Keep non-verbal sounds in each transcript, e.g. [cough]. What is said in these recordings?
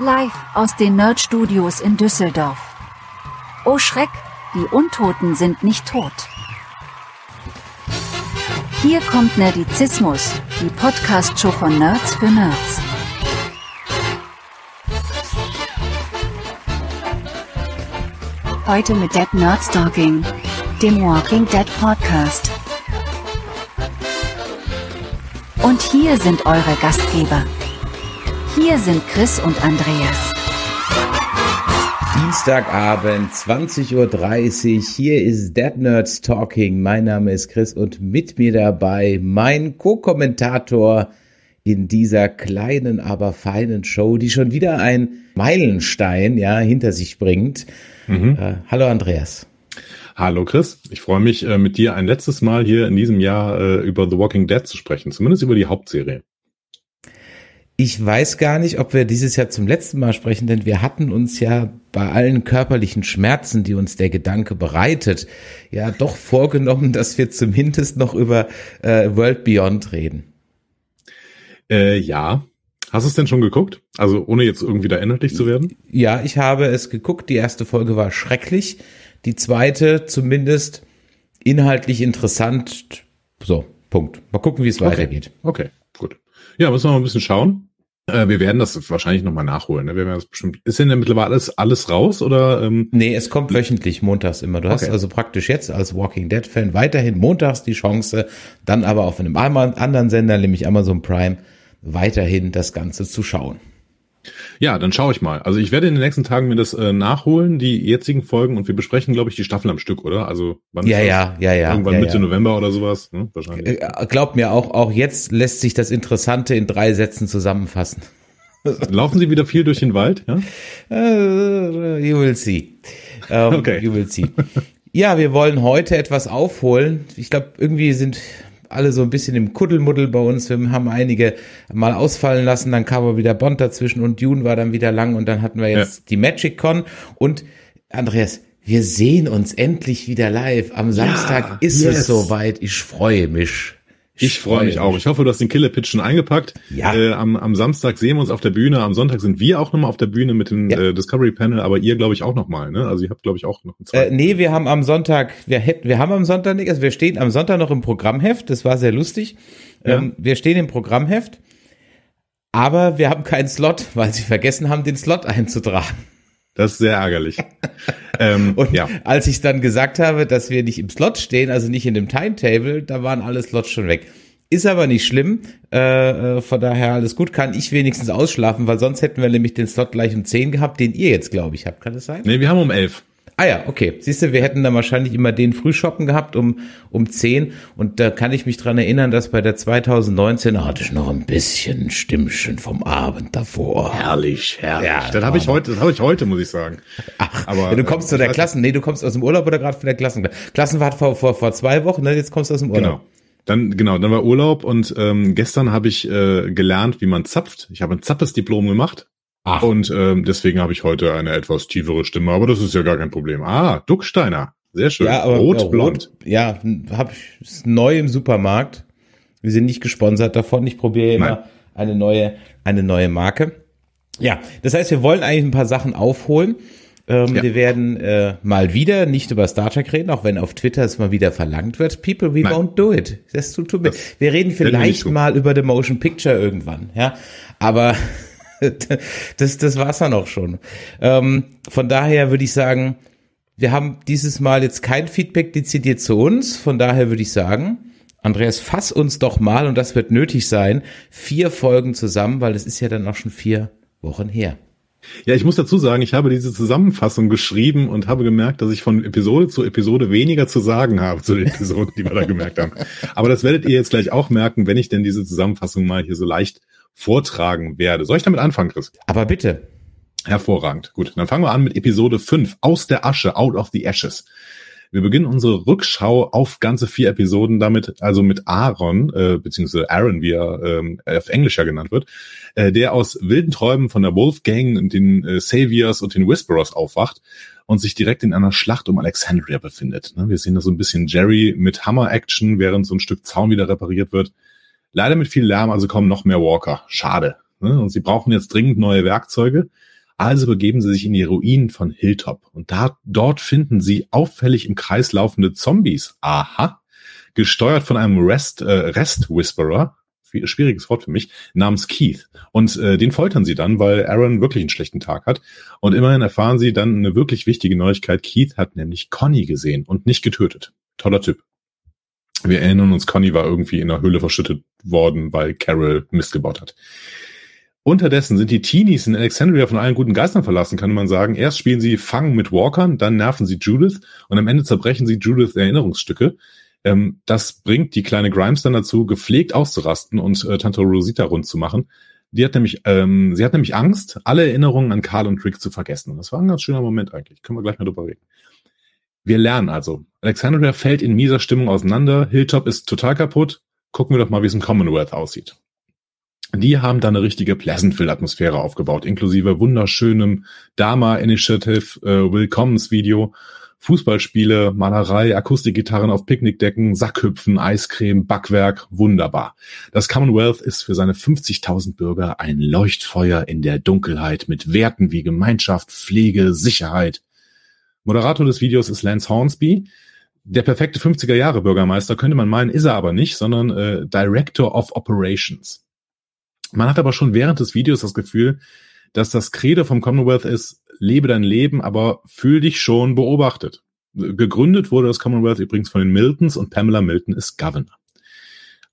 Live aus den Nerd Studios in Düsseldorf. Oh Schreck, die Untoten sind nicht tot. Hier kommt Nerdizismus, die Podcast-Show von Nerds für Nerds. Heute mit Dead Nerd Stalking, dem Walking Dead Podcast. Und hier sind eure Gastgeber. Hier sind Chris und Andreas. Dienstagabend, 20.30 Uhr. Hier ist Dead Nerds Talking. Mein Name ist Chris und mit mir dabei mein Co-Kommentator in dieser kleinen, aber feinen Show, die schon wieder ein Meilenstein, ja, hinter sich bringt. Mhm. Äh, hallo Andreas. Hallo Chris, ich freue mich äh, mit dir ein letztes Mal hier in diesem Jahr äh, über The Walking Dead zu sprechen, zumindest über die Hauptserie. Ich weiß gar nicht, ob wir dieses Jahr zum letzten Mal sprechen, denn wir hatten uns ja bei allen körperlichen Schmerzen, die uns der Gedanke bereitet, ja doch vorgenommen, dass wir zumindest noch über äh, World Beyond reden. Äh, ja. Hast du es denn schon geguckt? Also ohne jetzt irgendwie da inhaltlich zu werden? Ja, ich habe es geguckt. Die erste Folge war schrecklich. Die zweite zumindest inhaltlich interessant. So, Punkt. Mal gucken, wie es okay. weitergeht. Okay. Ja, müssen wir mal ein bisschen schauen. Äh, wir werden das wahrscheinlich nochmal nachholen. Ne? Wir werden das bestimmt. Ist denn mittlerweile alles, alles raus oder? Ähm? Nee, es kommt wöchentlich montags immer. Du okay. hast also praktisch jetzt als Walking Dead Fan weiterhin montags die Chance, dann aber auf einem anderen Sender, nämlich Amazon Prime, weiterhin das Ganze zu schauen. Ja, dann schaue ich mal. Also ich werde in den nächsten Tagen mir das äh, nachholen, die jetzigen Folgen, und wir besprechen, glaube ich, die Staffel am Stück, oder? Also wann ja, ja, ja, ja. Irgendwann ja, Mitte ja. November oder sowas, ne? Wahrscheinlich. Äh, glaub mir, auch, auch jetzt lässt sich das Interessante in drei Sätzen zusammenfassen. [laughs] Laufen Sie wieder viel durch den Wald, ja? Uh, you will see. Um, [laughs] okay. You will see. Ja, wir wollen heute etwas aufholen. Ich glaube, irgendwie sind alle so ein bisschen im Kuddelmuddel bei uns. Wir haben einige mal ausfallen lassen, dann kam aber wieder Bond dazwischen und Dune war dann wieder lang und dann hatten wir jetzt ja. die Magic Con und Andreas, wir sehen uns endlich wieder live. Am Samstag ja, ist yes. es soweit. Ich freue mich. Ich, freue mich auch. Ich hoffe, du hast den Killer Pitch schon eingepackt. Ja. Äh, am, am Samstag sehen wir uns auf der Bühne. Am Sonntag sind wir auch nochmal auf der Bühne mit dem ja. äh, Discovery Panel, aber ihr glaube ich auch nochmal, ne? Also ihr habt glaube ich auch noch einen Äh, nee, wir haben am Sonntag, wir hätten, wir haben am Sonntag nicht, also wir stehen am Sonntag noch im Programmheft. Das war sehr lustig. Ja. Ähm, wir stehen im Programmheft, aber wir haben keinen Slot, weil sie vergessen haben, den Slot einzutragen. Das ist sehr ärgerlich. [laughs] ähm, und ja. als ich dann gesagt habe, dass wir nicht im Slot stehen, also nicht in dem Timetable, da waren alle Slots schon weg. Ist aber nicht schlimm, äh, äh von daher alles gut, kann ich wenigstens ausschlafen, weil sonst hätten wir nämlich den Slot gleich um 10 gehabt, den ihr jetzt, glaube ich, habt. Kann das sein? Nee, wir haben um 11. Ah ja, okay. Siehst du, wir hätten dann wahrscheinlich immer den Frühschoppen gehabt um, um 10 und da kann ich mich dran erinnern, dass bei der 2019 hatte ich noch ein bisschen Stimmchen vom Abend davor. Herrlich, herrlich. Ja, das habe ich heute, das habe ich heute, muss ich sagen. Ach, aber ja, du kommst äh, zu der Klassen, nee, du kommst aus dem Urlaub oder gerade von der Klassen. Klassenfahrt vor, vor, vor zwei Wochen, ne? jetzt kommst du aus dem Urlaub. Genau. Dann genau, dann war Urlaub und ähm, gestern habe ich äh, gelernt, wie man zapft. Ich habe ein Zappes-Diplom gemacht Ach. Und ähm, deswegen habe ich heute eine etwas tiefere Stimme, aber das ist ja gar kein Problem. Ah, Ducksteiner. Sehr schön. Ja, aber rot, blond. ja, habe ich ist neu im Supermarkt. Wir sind nicht gesponsert davon. Ich probiere immer Nein. eine neue, eine neue Marke. Ja, das heißt, wir wollen eigentlich ein paar Sachen aufholen. Ähm, ja. Wir werden äh, mal wieder nicht über Star Trek reden, auch wenn auf Twitter es mal wieder verlangt wird. People, we Nein. won't do it. Das tut, tut mir. Wir reden vielleicht mal über The Motion Picture irgendwann, ja. Aber [laughs] das, das war's dann auch schon. Ähm, von daher würde ich sagen, wir haben dieses Mal jetzt kein Feedback dezidiert zu uns. Von daher würde ich sagen, Andreas, fass uns doch mal, und das wird nötig sein, vier Folgen zusammen, weil es ist ja dann auch schon vier Wochen her. Ja, ich muss dazu sagen, ich habe diese Zusammenfassung geschrieben und habe gemerkt, dass ich von Episode zu Episode weniger zu sagen habe zu den Episoden, die wir da gemerkt haben. Aber das werdet ihr jetzt gleich auch merken, wenn ich denn diese Zusammenfassung mal hier so leicht vortragen werde. Soll ich damit anfangen, Chris? Aber bitte. Hervorragend. Gut, dann fangen wir an mit Episode 5, Aus der Asche, Out of the Ashes. Wir beginnen unsere Rückschau auf ganze vier Episoden damit, also mit Aaron, äh, beziehungsweise Aaron, wie er ähm, auf Englisch ja genannt wird, äh, der aus wilden Träumen von der Wolfgang und den äh, Saviors und den Whisperers aufwacht und sich direkt in einer Schlacht um Alexandria befindet. Ne? Wir sehen da so ein bisschen Jerry mit Hammer-Action, während so ein Stück Zaun wieder repariert wird. Leider mit viel Lärm, also kommen noch mehr Walker. Schade. Ne? Und sie brauchen jetzt dringend neue Werkzeuge. Also begeben sie sich in die Ruinen von Hilltop. Und da, dort finden sie auffällig im Kreis laufende Zombies. Aha. Gesteuert von einem Rest, äh, Rest Whisperer, schwieriges Wort für mich, namens Keith. Und äh, den foltern sie dann, weil Aaron wirklich einen schlechten Tag hat. Und immerhin erfahren sie dann eine wirklich wichtige Neuigkeit. Keith hat nämlich Conny gesehen und nicht getötet. Toller Typ. Wir erinnern uns, Conny war irgendwie in der Höhle verschüttet worden, weil Carol Mist gebaut hat. Unterdessen sind die Teenies in Alexandria von allen guten Geistern verlassen, kann man sagen. Erst spielen sie Fang mit Walkern, dann nerven sie Judith und am Ende zerbrechen sie Judith Erinnerungsstücke. Ähm, das bringt die kleine Grimes dann dazu, gepflegt auszurasten und äh, Tante Rosita rund zu machen. Die hat nämlich, ähm, sie hat nämlich Angst, alle Erinnerungen an Carl und Rick zu vergessen. Und das war ein ganz schöner Moment eigentlich. Können wir gleich mal drüber reden. Wir lernen also. Alexandria fällt in mieser Stimmung auseinander. Hilltop ist total kaputt. Gucken wir doch mal, wie es im Commonwealth aussieht. Die haben da eine richtige Pleasantville-Atmosphäre aufgebaut, inklusive wunderschönem Dama Initiative äh, Willkommensvideo Fußballspiele, Malerei, Akustikgitarren auf Picknickdecken, Sackhüpfen, Eiscreme, Backwerk, wunderbar. Das Commonwealth ist für seine 50.000 Bürger ein Leuchtfeuer in der Dunkelheit mit Werten wie Gemeinschaft, Pflege, Sicherheit. Moderator des Videos ist Lance Hornsby. Der perfekte 50er Jahre Bürgermeister könnte man meinen, ist er aber nicht, sondern äh, Director of Operations. Man hat aber schon während des Videos das Gefühl, dass das Credo vom Commonwealth ist, lebe dein Leben, aber fühl dich schon beobachtet. Gegründet wurde das Commonwealth übrigens von den Miltons und Pamela Milton ist Governor.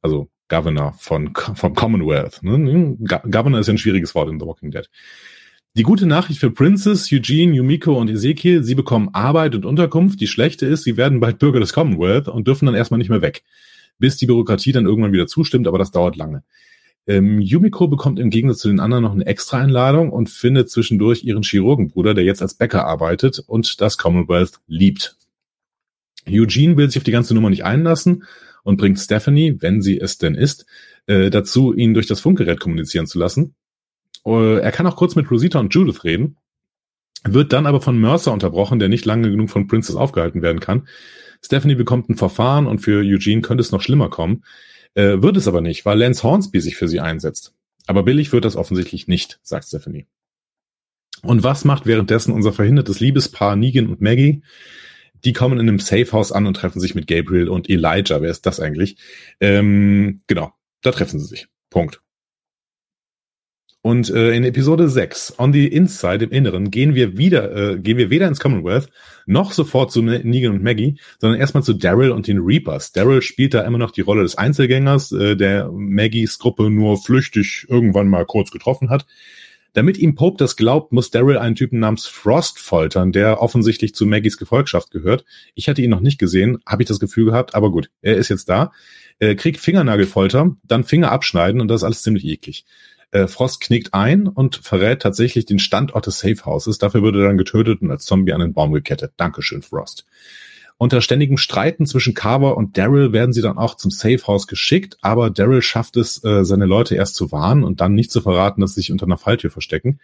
Also Governor von, vom Commonwealth. Ne? Governor ist ja ein schwieriges Wort in The Walking Dead. Die gute Nachricht für Princess, Eugene, Yumiko und Ezekiel, sie bekommen Arbeit und Unterkunft. Die schlechte ist, sie werden bald Bürger des Commonwealth und dürfen dann erstmal nicht mehr weg. Bis die Bürokratie dann irgendwann wieder zustimmt, aber das dauert lange. Ähm, Yumiko bekommt im Gegensatz zu den anderen noch eine Extra-Einladung und findet zwischendurch ihren Chirurgenbruder, der jetzt als Bäcker arbeitet und das Commonwealth liebt. Eugene will sich auf die ganze Nummer nicht einlassen und bringt Stephanie, wenn sie es denn ist, äh, dazu, ihn durch das Funkgerät kommunizieren zu lassen. Äh, er kann auch kurz mit Rosita und Judith reden, wird dann aber von Mercer unterbrochen, der nicht lange genug von Princess aufgehalten werden kann. Stephanie bekommt ein Verfahren und für Eugene könnte es noch schlimmer kommen. Äh, wird es aber nicht, weil Lance Hornsby sich für sie einsetzt. Aber billig wird das offensichtlich nicht, sagt Stephanie. Und was macht währenddessen unser verhindertes Liebespaar Negan und Maggie? Die kommen in einem Safehouse an und treffen sich mit Gabriel und Elijah. Wer ist das eigentlich? Ähm, genau, da treffen sie sich. Punkt. Und äh, in Episode 6, On the Inside, im Inneren, gehen wir wieder, äh, gehen wir weder ins Commonwealth noch sofort zu Negan und Maggie, sondern erstmal zu Daryl und den Reapers. Daryl spielt da immer noch die Rolle des Einzelgängers, äh, der Maggies Gruppe nur flüchtig irgendwann mal kurz getroffen hat. Damit ihm Pope das glaubt, muss Daryl einen Typen namens Frost foltern, der offensichtlich zu Maggies Gefolgschaft gehört. Ich hatte ihn noch nicht gesehen, habe ich das Gefühl gehabt, aber gut, er ist jetzt da. Er kriegt Fingernagelfolter, dann Finger abschneiden und das ist alles ziemlich eklig. Äh, Frost knickt ein und verrät tatsächlich den Standort des Safehouses. Dafür würde er dann getötet und als Zombie an den Baum gekettet. Dankeschön, Frost. Unter ständigem Streiten zwischen Carver und Daryl werden sie dann auch zum Safehouse geschickt, aber Daryl schafft es, äh, seine Leute erst zu warnen und dann nicht zu verraten, dass sie sich unter einer Falltür verstecken.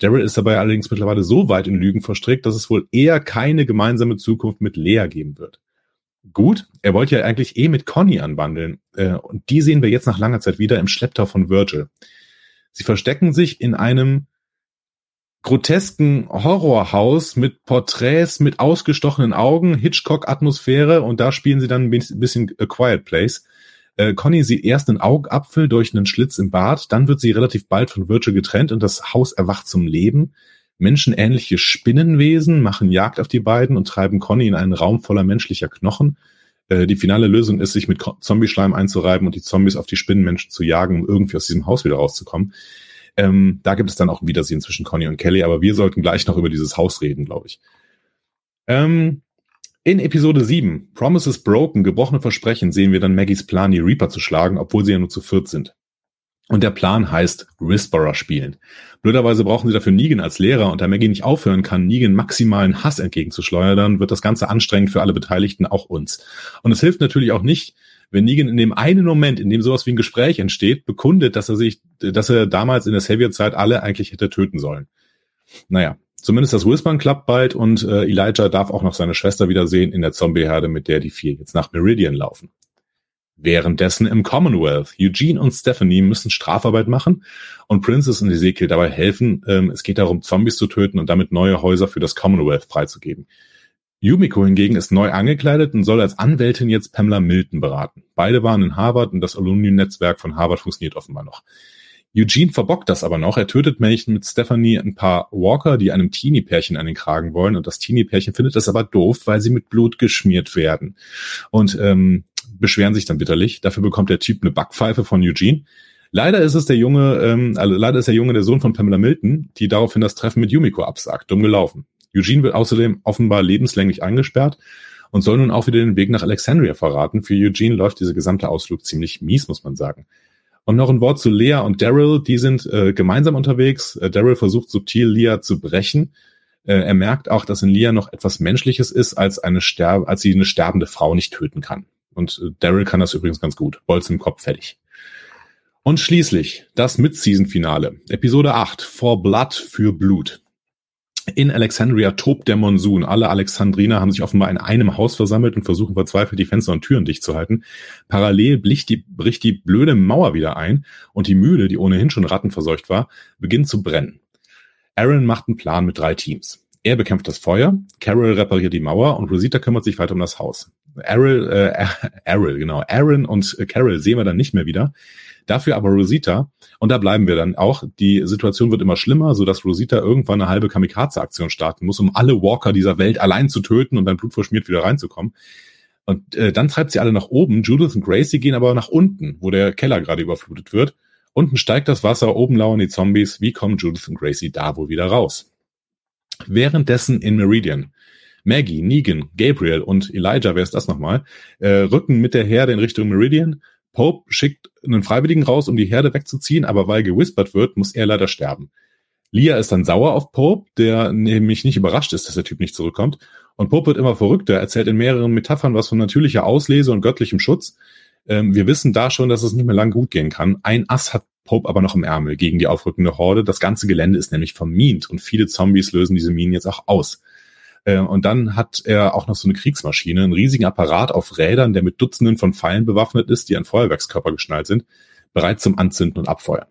Daryl ist dabei allerdings mittlerweile so weit in Lügen verstrickt, dass es wohl eher keine gemeinsame Zukunft mit Lea geben wird. Gut, er wollte ja eigentlich eh mit Conny anwandeln, äh, und die sehen wir jetzt nach langer Zeit wieder im Schlepptau von Virgil. Sie verstecken sich in einem grotesken Horrorhaus mit Porträts mit ausgestochenen Augen, Hitchcock-Atmosphäre und da spielen sie dann ein bisschen A Quiet Place. Äh, Conny sieht erst einen Augapfel durch einen Schlitz im Bad, dann wird sie relativ bald von Virgil getrennt und das Haus erwacht zum Leben. Menschenähnliche Spinnenwesen machen Jagd auf die beiden und treiben Conny in einen Raum voller menschlicher Knochen. Äh, die finale Lösung ist, sich mit Zombie-Schleim einzureiben und die Zombies auf die Spinnenmenschen zu jagen, um irgendwie aus diesem Haus wieder rauszukommen. Ähm, da gibt es dann auch ein Wiedersehen zwischen Conny und Kelly, aber wir sollten gleich noch über dieses Haus reden, glaube ich. Ähm, in Episode 7, Promises Broken, gebrochene Versprechen, sehen wir dann Maggies Plan, die Reaper zu schlagen, obwohl sie ja nur zu viert sind. Und der Plan heißt Whisperer spielen. Blöderweise brauchen sie dafür Negan als Lehrer und da Maggie nicht aufhören kann, Negan maximalen Hass entgegenzuschleudern, wird das Ganze anstrengend für alle Beteiligten, auch uns. Und es hilft natürlich auch nicht, wenn Negan in dem einen Moment, in dem sowas wie ein Gespräch entsteht, bekundet, dass er sich, dass er damals in der Savior-Zeit alle eigentlich hätte töten sollen. Naja, zumindest das Whispern klappt bald und äh, Elijah darf auch noch seine Schwester wiedersehen in der Zombie-Herde, mit der die vier jetzt nach Meridian laufen. Währenddessen im Commonwealth. Eugene und Stephanie müssen Strafarbeit machen und Princess und Ezekiel dabei helfen. Ähm, es geht darum, Zombies zu töten und damit neue Häuser für das Commonwealth freizugeben. Yumiko hingegen ist neu angekleidet und soll als Anwältin jetzt Pamela Milton beraten. Beide waren in Harvard und das Alumni-Netzwerk von Harvard funktioniert offenbar noch. Eugene verbockt das aber noch. Er tötet Männchen mit Stephanie ein paar Walker, die einem Teenie-Pärchen an den Kragen wollen. Und das Teenie-Pärchen findet das aber doof, weil sie mit Blut geschmiert werden. Und ähm, beschweren sich dann bitterlich. Dafür bekommt der Typ eine Backpfeife von Eugene. Leider ist es der Junge, ähm, also leider ist der Junge der Sohn von Pamela Milton, die daraufhin das Treffen mit Yumiko absagt. Dumm gelaufen. Eugene wird außerdem offenbar lebenslänglich eingesperrt und soll nun auch wieder den Weg nach Alexandria verraten. Für Eugene läuft dieser gesamte Ausflug ziemlich mies, muss man sagen. Und noch ein Wort zu Lea und Daryl. Die sind äh, gemeinsam unterwegs. Äh, Daryl versucht subtil Lea zu brechen. Äh, er merkt auch, dass in Lea noch etwas Menschliches ist, als eine Sterb als sie eine sterbende Frau nicht töten kann. Und äh, Daryl kann das übrigens ganz gut. Bolz im Kopf fertig. Und schließlich das Mid-Season-Finale. Episode 8. For Blood für Blut. In Alexandria tobt der Monsun. Alle Alexandriner haben sich offenbar in einem Haus versammelt und versuchen verzweifelt die Fenster und Türen dicht zu halten. Parallel bricht die, bricht die blöde Mauer wieder ein und die Mühle, die ohnehin schon rattenverseucht war, beginnt zu brennen. Aaron macht einen Plan mit drei Teams. Er bekämpft das Feuer, Carol repariert die Mauer und Rosita kümmert sich weiter um das Haus. Errol, äh, Errol, genau, Aaron und Carol sehen wir dann nicht mehr wieder. Dafür aber Rosita, und da bleiben wir dann auch, die Situation wird immer schlimmer, so dass Rosita irgendwann eine halbe Kamikaze-Aktion starten muss, um alle Walker dieser Welt allein zu töten und dann blutverschmiert wieder reinzukommen. Und äh, dann treibt sie alle nach oben. Judith und Gracie gehen aber nach unten, wo der Keller gerade überflutet wird. Unten steigt das Wasser, oben lauern die Zombies. Wie kommen Judith und Gracie da wohl wieder raus? Währenddessen in Meridian. Maggie, Negan, Gabriel und Elijah, wer ist das nochmal, äh, rücken mit der Herde in Richtung Meridian. Pope schickt einen Freiwilligen raus, um die Herde wegzuziehen, aber weil gewispert wird, muss er leider sterben. Lia ist dann sauer auf Pope, der nämlich nicht überrascht ist, dass der Typ nicht zurückkommt. Und Pope wird immer verrückter, erzählt in mehreren Metaphern was von natürlicher Auslese und göttlichem Schutz. Ähm, wir wissen da schon, dass es nicht mehr lang gut gehen kann. Ein Ass hat Pope aber noch im Ärmel gegen die aufrückende Horde. Das ganze Gelände ist nämlich vermint und viele Zombies lösen diese Minen jetzt auch aus. Äh, und dann hat er auch noch so eine Kriegsmaschine, einen riesigen Apparat auf Rädern, der mit Dutzenden von Pfeilen bewaffnet ist, die an Feuerwerkskörper geschnallt sind, bereit zum Anzünden und Abfeuern.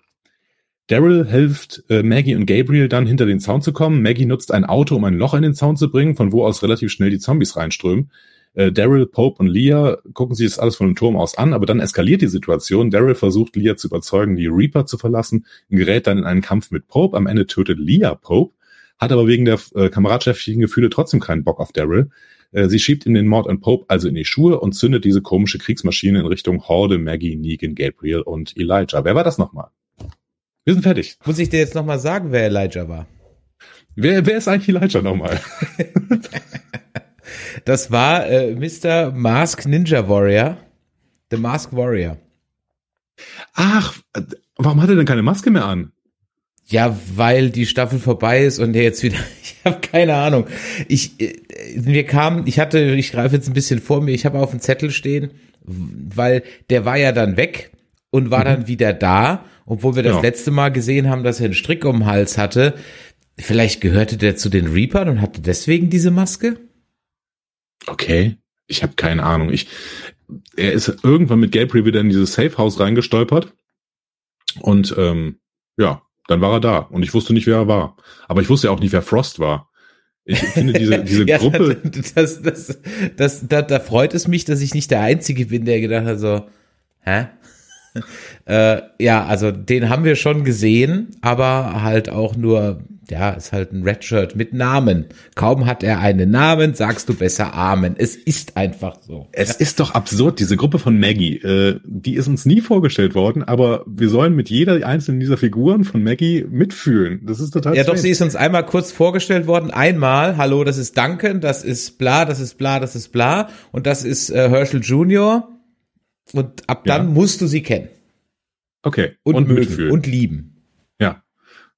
Daryl hilft äh, Maggie und Gabriel dann hinter den Zaun zu kommen. Maggie nutzt ein Auto, um ein Loch in den Zaun zu bringen, von wo aus relativ schnell die Zombies reinströmen. Äh, Daryl, Pope und Leah gucken sich das alles von dem Turm aus an, aber dann eskaliert die Situation. Daryl versucht Leah zu überzeugen, die Reaper zu verlassen, gerät dann in einen Kampf mit Pope. Am Ende tötet Leah Pope hat aber wegen der äh, kameradschaftlichen Gefühle trotzdem keinen Bock auf Daryl. Äh, sie schiebt ihm den Mord an Pope also in die Schuhe und zündet diese komische Kriegsmaschine in Richtung Horde, Maggie, Negan, Gabriel und Elijah. Wer war das nochmal? Wir sind fertig. Muss ich dir jetzt nochmal sagen, wer Elijah war? Wer, wer ist eigentlich Elijah nochmal? [laughs] das war äh, Mr. Mask Ninja Warrior. The Mask Warrior. Ach, warum hat er denn keine Maske mehr an? Ja, weil die Staffel vorbei ist und der jetzt wieder, [laughs] ich habe keine Ahnung. Ich äh, mir kam, ich hatte, ich greife jetzt ein bisschen vor mir, ich habe auf dem Zettel stehen, weil der war ja dann weg und war mhm. dann wieder da, obwohl wir das ja. letzte Mal gesehen haben, dass er einen Strick um den Hals hatte. Vielleicht gehörte der zu den Reapern und hatte deswegen diese Maske? Okay, ich habe keine Ahnung. Ich er ist irgendwann mit Gabriel wieder in dieses Safe House reingestolpert und ähm, ja, dann war er da und ich wusste nicht, wer er war. Aber ich wusste ja auch nicht, wer Frost war. Ich finde diese, [laughs] diese ja, Gruppe. Das, das, das, da, da freut es mich, dass ich nicht der Einzige bin, der gedacht hat, so, hä? [laughs] äh, ja, also den haben wir schon gesehen, aber halt auch nur ja, ist halt ein Redshirt mit Namen. Kaum hat er einen Namen, sagst du besser Amen. Es ist einfach so. Es ist doch absurd, diese Gruppe von Maggie, äh, die ist uns nie vorgestellt worden, aber wir sollen mit jeder einzelnen dieser Figuren von Maggie mitfühlen. Das ist total Ja, strange. doch, sie ist uns einmal kurz vorgestellt worden. Einmal, hallo, das ist Duncan, das ist bla, das ist bla, das ist bla und das ist äh, Herschel Junior. Und ab dann ja. musst du sie kennen. Okay. Und, und mögen mitfühlen. und lieben.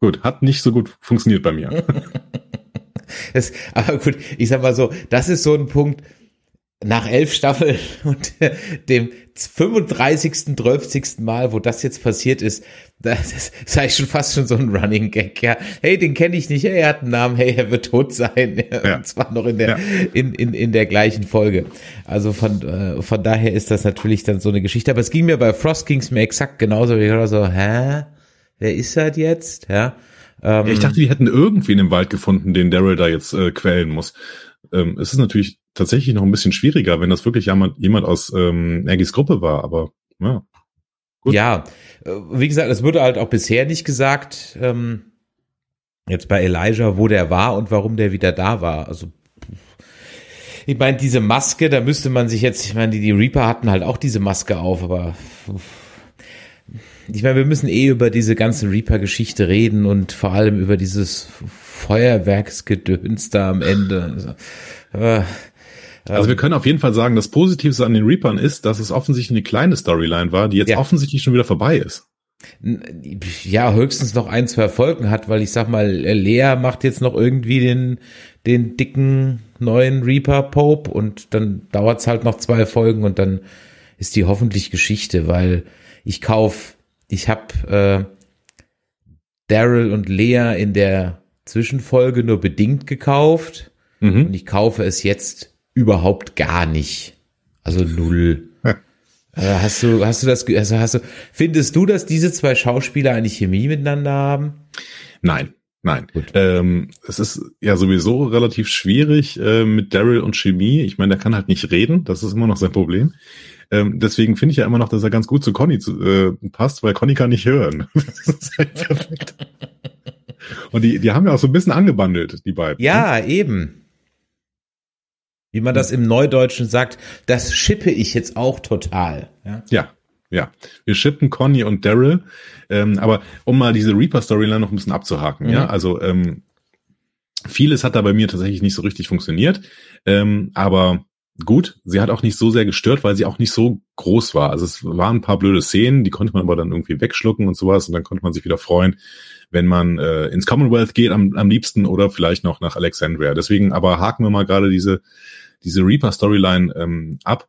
Gut, hat nicht so gut funktioniert bei mir. [laughs] das, aber gut, ich sag mal so, das ist so ein Punkt, nach elf Staffeln [laughs] und dem 35. 12. Mal, wo das jetzt passiert ist, [laughs] das ist eigentlich schon fast schon so ein Running Gag, ja. Hey, den kenne ich nicht, hey, er hat einen Namen, hey, er wird tot sein. [laughs] Ja. Und zwar noch in der, ja. in, in, in der gleichen Folge. Also von, äh, von daher ist das natürlich dann so eine Geschichte. Aber es ging mir bei Frost ging's mir exakt genauso. Ich war so, hä? Wer ist das jetzt? Ja. Ähm, ja ich dachte, die hätten irgendwen im Wald gefunden, den Daryl da jetzt äh, quälen muss. Ähm, es ist natürlich tatsächlich noch ein bisschen schwieriger, wenn das wirklich jemand, jemand aus ähm, Aggies Gruppe war, aber ja. Gut. Ja, äh, wie gesagt, es wurde halt auch bisher nicht gesagt, ähm, jetzt bei Elijah, wo der war und warum der wieder da war. Also ich meine, diese Maske, da müsste man sich jetzt, ich meine, die, die Reaper hatten halt auch diese Maske auf, aber ich meine, wir müssen eh über diese ganze Reaper-Geschichte reden und vor allem über dieses Feuerwerksgedöns da am Ende. Also, äh, also wir können auf jeden Fall sagen, das Positivste an den Reapern ist, dass es offensichtlich eine kleine Storyline war, die jetzt ja. offensichtlich schon wieder vorbei ist. Ja, höchstens noch ein, zwei Folgen hat, weil ich sag mal, Lea macht jetzt noch irgendwie den, den dicken neuen Reaper Pope und dann dauert's halt noch zwei Folgen und dann ist die hoffentlich Geschichte, weil ich kauf, ich hab äh, Daryl und Lea in der Zwischenfolge nur bedingt gekauft mhm. und ich kaufe es jetzt überhaupt gar nicht. Also null. Äh, hast du, hast du das, also hast du, findest du, dass diese zwei Schauspieler eine Chemie miteinander haben? Nein, nein. Ähm, es ist ja sowieso relativ schwierig äh, mit Daryl und Chemie. Ich meine, der kann halt nicht reden. Das ist immer noch sein Problem. Ähm, deswegen finde ich ja immer noch, dass er ganz gut zu Conny zu, äh, passt, weil Conny kann nicht hören. [laughs] das ist halt perfekt. Und die, die haben ja auch so ein bisschen angebandelt, die beiden. Ja, ne? eben wie man das im Neudeutschen sagt, das schippe ich jetzt auch total. Ja, ja. ja. Wir schippen Conny und Daryl. Ähm, aber um mal diese Reaper-Storyline noch ein bisschen abzuhaken, mhm. ja, also ähm, vieles hat da bei mir tatsächlich nicht so richtig funktioniert. Ähm, aber gut, sie hat auch nicht so sehr gestört, weil sie auch nicht so groß war. Also es waren ein paar blöde Szenen, die konnte man aber dann irgendwie wegschlucken und sowas und dann konnte man sich wieder freuen, wenn man äh, ins Commonwealth geht am, am liebsten oder vielleicht noch nach Alexandria. Deswegen aber haken wir mal gerade diese diese Reaper-Storyline ähm, ab.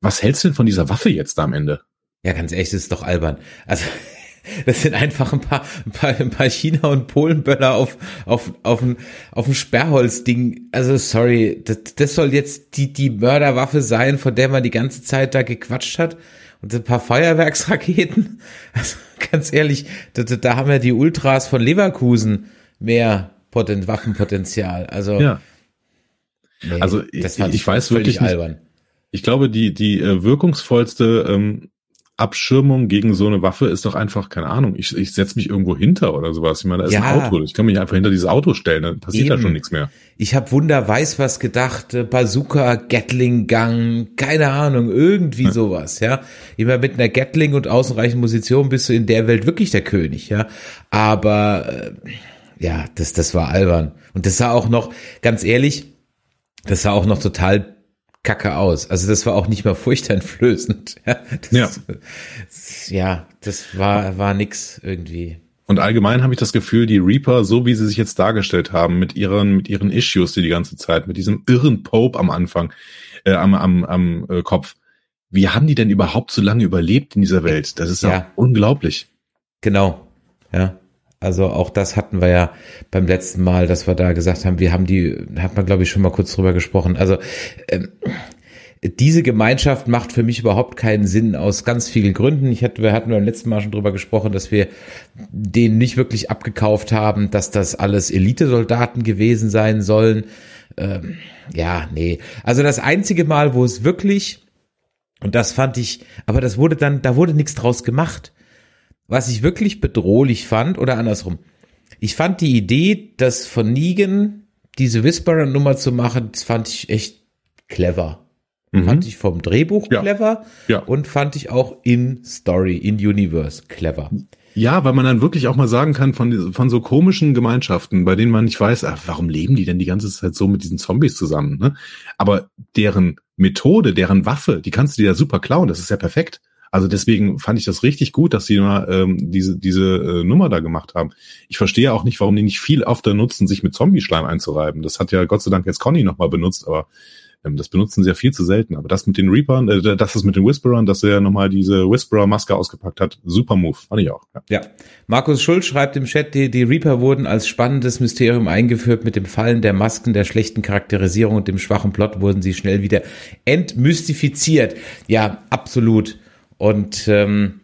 Was hältst du denn von dieser Waffe jetzt da am Ende? Ja, ganz ehrlich, das ist doch albern. Also [laughs] das sind einfach ein paar, ein paar, ein paar China- und Polenböller auf, auf, auf ein, auf ein Sperrholzding. Also sorry, das, das soll jetzt die, die Mörderwaffe sein, von der man die ganze Zeit da gequatscht hat. Und ein paar Feuerwerksraketen. [laughs] Also ganz ehrlich, da, da haben ja die Ultras von Leverkusen mehr Poten Waffenpotenzial. Also ja. Nee, also ich, ich weiß wirklich nicht, albern. Ich glaube, die die äh, wirkungsvollste ähm, Abschirmung gegen so eine Waffe ist doch einfach, keine Ahnung, ich, ich setze mich irgendwo hinter oder sowas. Ich meine, da ist ja, ein Auto. Ich kann mich einfach hinter dieses Auto stellen, dann passiert eben. da schon nichts mehr. Ich habe Wunder weiß was gedacht, äh, Bazooka, Gatling Gang, keine Ahnung, irgendwie ja. sowas, ja. Immer mit einer Gatling und außenreichen Munition bist du in der Welt wirklich der König, ja. Aber äh, ja, das das war albern und das sah auch noch ganz ehrlich, das sah auch noch total kacke aus. Also das war auch nicht mal furchteinflößend. [laughs] Ja, das, ja. ja, das war, war nix irgendwie. Und allgemein habe ich das Gefühl, die Reaper, so wie sie sich jetzt dargestellt haben, mit ihren, mit ihren Issues die die ganze Zeit, mit diesem irren Pope am Anfang, äh, am, am, am äh, Kopf, wie haben die denn überhaupt so lange überlebt in dieser Welt? Das ist ja, ja unglaublich. Genau, ja. Also auch das hatten wir ja beim letzten Mal, dass wir da gesagt haben, wir haben die, hat man glaube ich schon mal kurz drüber gesprochen. Also ähm, diese Gemeinschaft macht für mich überhaupt keinen Sinn aus ganz vielen Gründen. Ich hatte, wir hatten beim letzten Mal schon drüber gesprochen, dass wir denen nicht wirklich abgekauft haben, dass das alles Elitesoldaten gewesen sein sollen. Ähm, ja, nee. Also das einzige Mal, wo es wirklich, und das fand ich, aber das wurde dann, da wurde nichts draus gemacht. Was ich wirklich bedrohlich fand, oder andersrum, ich fand die Idee, das von Negan diese Whisperer-Nummer zu machen, das fand ich echt clever. Mhm. Fand ich vom Drehbuch ja. clever ja. und fand ich auch in Story, in Universe clever. Ja, weil man dann wirklich auch mal sagen kann, von, von so komischen Gemeinschaften, bei denen man nicht weiß, ach, warum leben die denn die ganze Zeit so mit diesen Zombies zusammen? Ne? Aber deren Methode, deren Waffe, die kannst du dir ja super klauen, das ist ja perfekt. Also deswegen fand ich das richtig gut, dass sie mal ähm, diese, diese äh, Nummer da gemacht haben. Ich verstehe auch nicht, warum die nicht viel öfter nutzen, sich mit Zombie-Schleim einzureiben. Das hat ja Gott sei Dank jetzt Conny nochmal benutzt, aber Ähm, das benutzen sie ja viel zu selten. Aber das mit den Reapern, äh, das ist mit den Whisperern, dass er nochmal diese Whisperer-Maske ausgepackt hat, super Move, fand ich auch. Ja. ja. Markus Schulz schreibt im Chat, die, die Reaper wurden als spannendes Mysterium eingeführt. Mit dem Fallen der Masken, der schlechten Charakterisierung und dem schwachen Plot wurden sie schnell wieder entmystifiziert. Ja, absolut. Und ähm,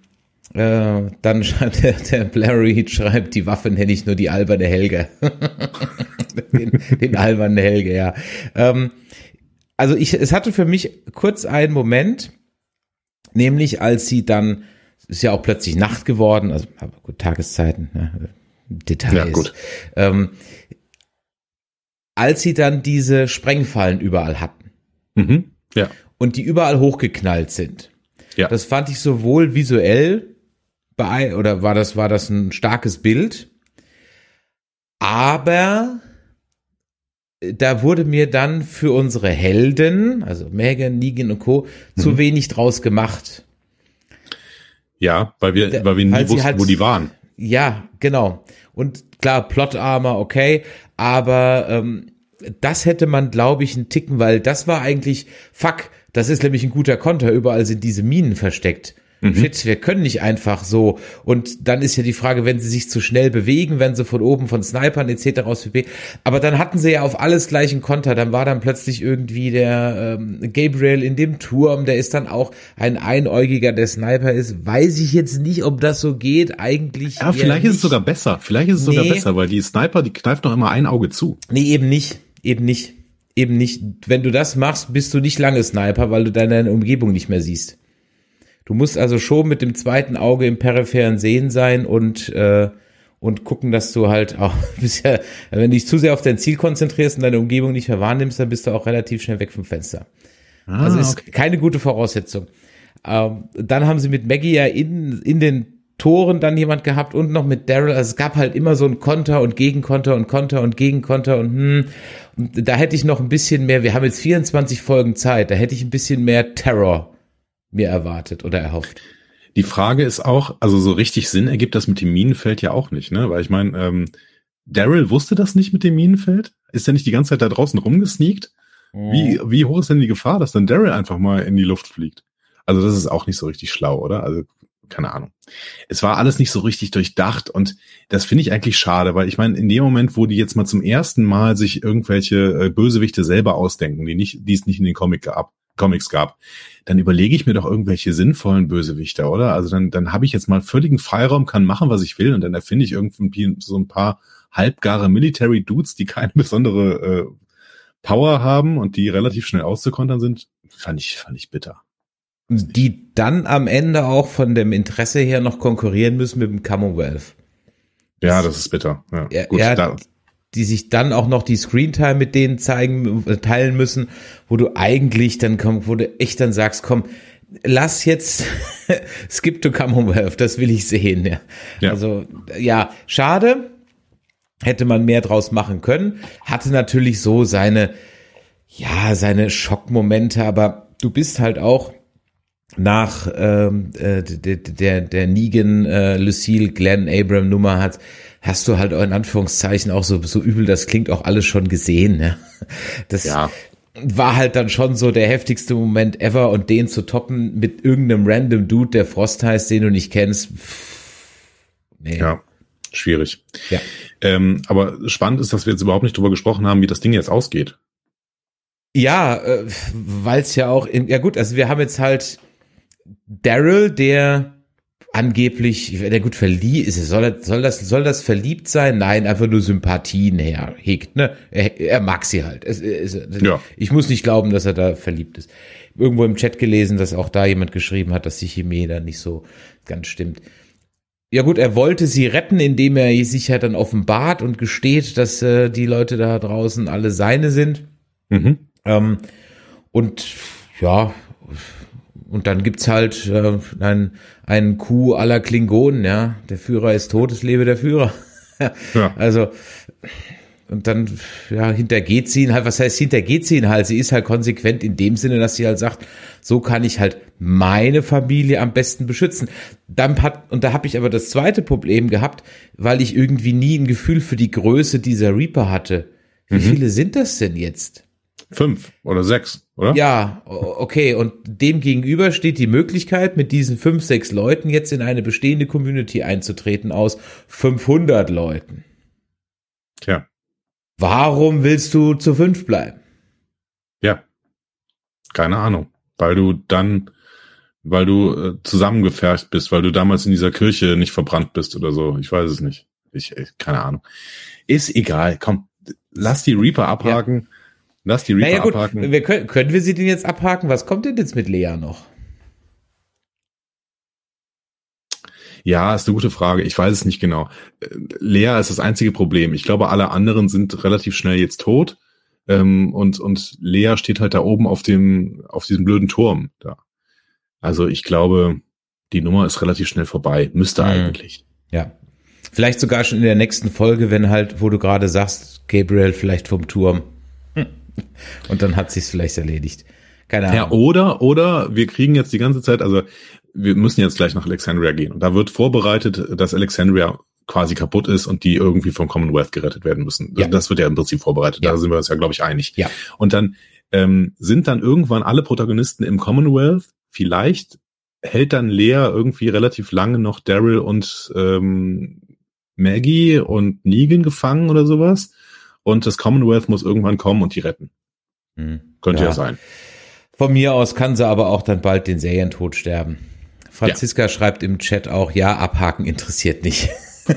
äh, dann schreibt der, [laughs] der Blairy schreibt, die Waffe nenne ich nur die alberne Helge. [laughs] den, den albernen Helge, ja. Ähm, also ich, es hatte für mich kurz einen Moment, nämlich als sie dann, ist ja auch plötzlich Nacht geworden, also gut, Tageszeiten, ne, Details. Ja, gut. Ähm, als sie dann diese Sprengfallen überall hatten. Mhm, ja. Und die überall hochgeknallt sind. Ja. Das fand ich sowohl visuell bei, oder war das, war das ein starkes Bild? Aber da wurde mir dann für unsere Helden, also Megan, Negan und Co., mhm. zu wenig draus gemacht. Ja, weil wir, weil wir nie wussten, halt, wo die waren. Ja, genau. Und klar, Plot Armor, okay, aber ähm, das hätte man, glaube ich, einen Ticken, weil das war eigentlich, fuck, das ist nämlich ein guter Konter, überall sind diese Minen versteckt. Mhm. Shit, wir können nicht einfach so. Und dann ist ja die Frage, wenn sie sich zu schnell bewegen, wenn sie von oben von Snipern etc. aus bewegen. Aber dann hatten sie ja auf alles gleich einen Konter. Dann war dann plötzlich irgendwie der ähm, Gabriel in dem Turm, der ist dann auch ein Einäugiger, der Sniper ist. Weiß ich jetzt nicht, ob das so geht. Eigentlich. Ja, vielleicht nicht. ist es sogar besser. Vielleicht ist es nee. sogar besser, weil die Sniper, die kneift doch immer ein Auge zu. Nee, eben nicht. Eben nicht eben nicht, wenn du das machst, bist du nicht lange Sniper, weil du deine Umgebung nicht mehr siehst. Du musst also schon mit dem zweiten Auge im peripheren Sehen sein und äh, und gucken, dass du halt auch [laughs] bisher, wenn du dich zu sehr auf dein Ziel konzentrierst und deine Umgebung nicht mehr wahrnimmst, dann bist du auch relativ schnell weg vom Fenster. Ah, also ist okay. keine gute Voraussetzung. Ähm, dann haben sie mit Maggie ja in, in den Toren dann jemand gehabt und noch mit Daryl. Also es gab halt immer so ein Konter und Gegenkonter und Konter und Gegenkonter und hm. Und da hätte ich noch ein bisschen mehr, wir haben jetzt 24 Folgen Zeit, da hätte ich ein bisschen mehr Terror mir erwartet oder erhofft. Die Frage ist auch, also so richtig Sinn ergibt das mit dem Minenfeld ja auch nicht, ne? Weil ich meine, ähm, Daryl wusste das nicht mit dem Minenfeld? Ist er nicht die ganze Zeit da draußen rumgesneakt? Mhm. Wie, wie hoch ist denn die Gefahr, dass dann Daryl einfach mal in die Luft fliegt? Also das ist auch nicht so richtig schlau, oder? Also keine Ahnung. Es war alles nicht so richtig durchdacht und das finde ich eigentlich schade, weil ich meine, in dem Moment, wo die jetzt mal zum ersten Mal sich irgendwelche äh, Bösewichte selber ausdenken, die nicht, die es nicht in den Comic gab, Comics gab, dann überlege ich mir doch irgendwelche sinnvollen Bösewichter, oder? Also dann, dann habe ich jetzt mal völligen Freiraum, kann machen, was ich will, und dann erfinde ich irgendwie so ein paar halbgare Military Dudes, die keine besondere äh, Power haben und die relativ schnell auszukontern sind, fand ich, fand ich bitter. Die dann am Ende auch von dem Interesse her noch konkurrieren müssen mit dem Commonwealth. Ja, das ist bitter. Ja, ja, gut, ja da, die sich dann auch noch die Screentime mit denen zeigen, äh, teilen müssen, wo du eigentlich dann komm, wo du echt dann sagst, komm, lass jetzt [laughs] skip to Commonwealth, das will ich sehen, ja. ja. Also, ja, schade. Hätte man mehr draus machen können. Hatte natürlich so seine, ja, seine Schockmomente, aber du bist halt auch nach ähm, äh, der, der, der Negan, äh, Lucille, Glenn Abram Nummer hat, hast du halt in Anführungszeichen auch so, so übel, das klingt auch alles schon gesehen. Ne? [laughs] Das ja. war halt dann schon so der heftigste Moment ever und den zu toppen mit irgendeinem random Dude, der Frost heißt, den du nicht kennst. Nee. Ja, schwierig. Ja. Ähm, aber spannend ist, dass wir jetzt überhaupt nicht drüber gesprochen haben, wie das Ding jetzt ausgeht. Ja, äh, weil es ja auch, in, ja gut, also wir haben jetzt halt Daryl, der angeblich, der gut verliebt ist, soll, soll das, soll das verliebt sein? Nein, einfach nur Sympathien her hegt, ne? Er, er mag sie halt. Es, es, ja. Ich muss nicht glauben, dass er da verliebt ist. Irgendwo im Chat gelesen, dass auch da jemand geschrieben hat, dass die Chemie da nicht so ganz stimmt. Ja gut, er wollte sie retten, indem er sich halt dann offenbart und gesteht, dass äh, die Leute da draußen alle seine sind. Mhm. Ähm, und ja, und dann gibt's halt äh, einen, einen Coup aller Klingonen, ja. Der Führer ist tot, es lebe der Führer. [laughs] ja. Also, und dann, ja, hintergeht sie ihn halt, was heißt hintergeht sie ihn halt? Sie ist halt konsequent in dem Sinne, dass sie halt sagt, so kann ich halt meine Familie am besten beschützen. Dann hat, und da habe ich aber das zweite Problem gehabt, weil ich irgendwie nie ein Gefühl für die Größe dieser Reaper hatte. Wie mhm. viele sind das denn jetzt? Fünf oder sechs oder? Ja, okay. Und dem gegenüber steht die Möglichkeit, mit diesen fünf, sechs Leuten jetzt in eine bestehende Community einzutreten aus 500 Leuten. Tja. Warum willst du zu fünf bleiben? Ja. Keine Ahnung. Weil du dann, weil du äh, zusammengefercht bist, weil du damals in dieser Kirche nicht verbrannt bist oder so. Ich weiß es nicht. Ich, ich keine Ahnung. Ist egal. Komm, lass die Reaper abhaken. Ja. Lass die Reaper naja, gut, abhaken. Wir können, können wir sie denn jetzt abhaken? Was kommt denn jetzt mit Lea noch? Ja, ist eine gute Frage. Ich weiß es nicht genau. Lea ist das einzige Problem. Ich glaube, alle anderen sind relativ schnell jetzt tot. Ähm, und, und Lea steht halt da oben auf dem, auf diesem blöden Turm da. Also ich glaube, die Nummer ist relativ schnell vorbei. Müsste mhm. eigentlich. Ja. Vielleicht sogar schon in der nächsten Folge, wenn halt, wo du gerade sagst, Gabriel vielleicht vom Turm. [laughs] Und dann hat sich's vielleicht erledigt. Keine Ahnung. Ja, oder, oder wir kriegen jetzt die ganze Zeit, also wir müssen jetzt gleich nach Alexandria gehen. Und da wird vorbereitet, dass Alexandria quasi kaputt ist und die irgendwie vom Commonwealth gerettet werden müssen. Ja. Das wird ja im Prinzip vorbereitet. Ja. Da sind wir uns ja, glaube ich, einig. Ja. Und dann ähm, sind dann irgendwann alle Protagonisten im Commonwealth. Vielleicht hält dann Lea irgendwie relativ lange noch Daryl und ähm, Maggie und Negan gefangen oder sowas und das Commonwealth muss irgendwann kommen und die retten. Hm. Könnte ja. ja. sein. Von mir aus kann sie aber auch dann bald den Serientod sterben. Franziska ja. schreibt im Chat auch, ja, abhaken interessiert nicht. [laughs]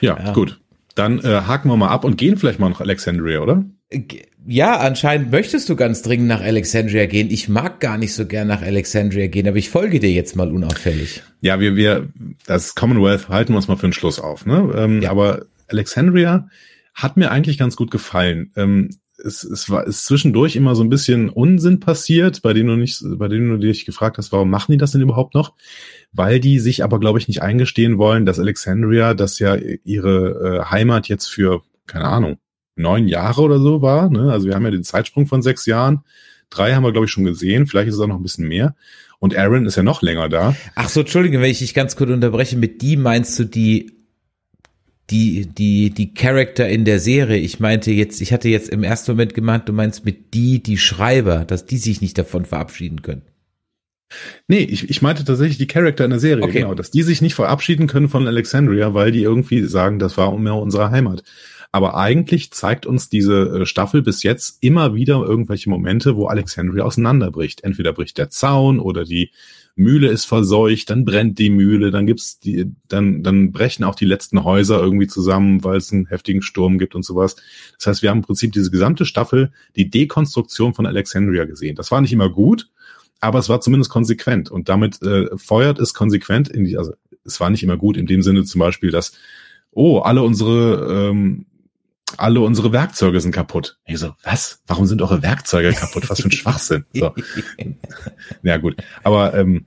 ja, ja, gut. Dann äh, haken wir mal ab und gehen vielleicht mal nach Alexandria, oder? Ja, anscheinend möchtest du ganz dringend nach Alexandria gehen. Ich mag gar nicht so gern nach Alexandria gehen, aber ich folge dir jetzt mal unauffällig. Ja, wir, wir, das Commonwealth halten wir uns mal für einen Schluss auf, ne? Ähm, ja. Aber Alexandria hat mir eigentlich ganz gut gefallen. Ähm, es, es war ist zwischendurch immer so ein bisschen Unsinn passiert, bei denen du nicht, bei denen du dich gefragt hast, warum machen die das denn überhaupt noch? Weil die sich aber, glaube ich, nicht eingestehen wollen, dass Alexandria, das ja ihre äh, Heimat jetzt für, keine Ahnung, neun Jahre oder so war. Ne? Also wir haben ja den Zeitsprung von sechs Jahren. Drei haben wir, glaube ich, schon gesehen. Vielleicht ist es auch noch ein bisschen mehr. Und Aaron ist ja noch länger da. Ach so, Entschuldige, wenn ich dich ganz kurz unterbreche. Mit die meinst du die die, die, die Charakter in der Serie. Ich meinte jetzt, ich hatte jetzt im ersten Moment gemeint, du meinst mit die, die Schreiber, dass die sich nicht davon verabschieden können. Nee, ich, ich meinte tatsächlich die Charakter in der Serie, okay. genau, dass die sich nicht verabschieden können von Alexandria, weil die irgendwie sagen, das war mehr unsere Heimat. Aber eigentlich zeigt uns diese äh, Staffel bis jetzt immer wieder irgendwelche Momente, wo Alexandria auseinanderbricht. Entweder bricht der Zaun oder die Mühle ist verseucht, dann brennt die Mühle, dann gibt's die, dann, dann brechen auch die letzten Häuser irgendwie zusammen, weil es einen heftigen Sturm gibt und sowas. Das heißt, wir haben im Prinzip diese gesamte Staffel die Dekonstruktion von Alexandria gesehen. Das war nicht immer gut, aber es war zumindest konsequent und damit äh, feuert es konsequent in die, also es war nicht immer gut in dem Sinne zum Beispiel, dass oh, alle unsere ähm, alle unsere Werkzeuge sind kaputt. Ich so, was? Warum sind eure Werkzeuge kaputt? Was für ein [laughs] Schwachsinn. So. ja, gut. Aber ähm,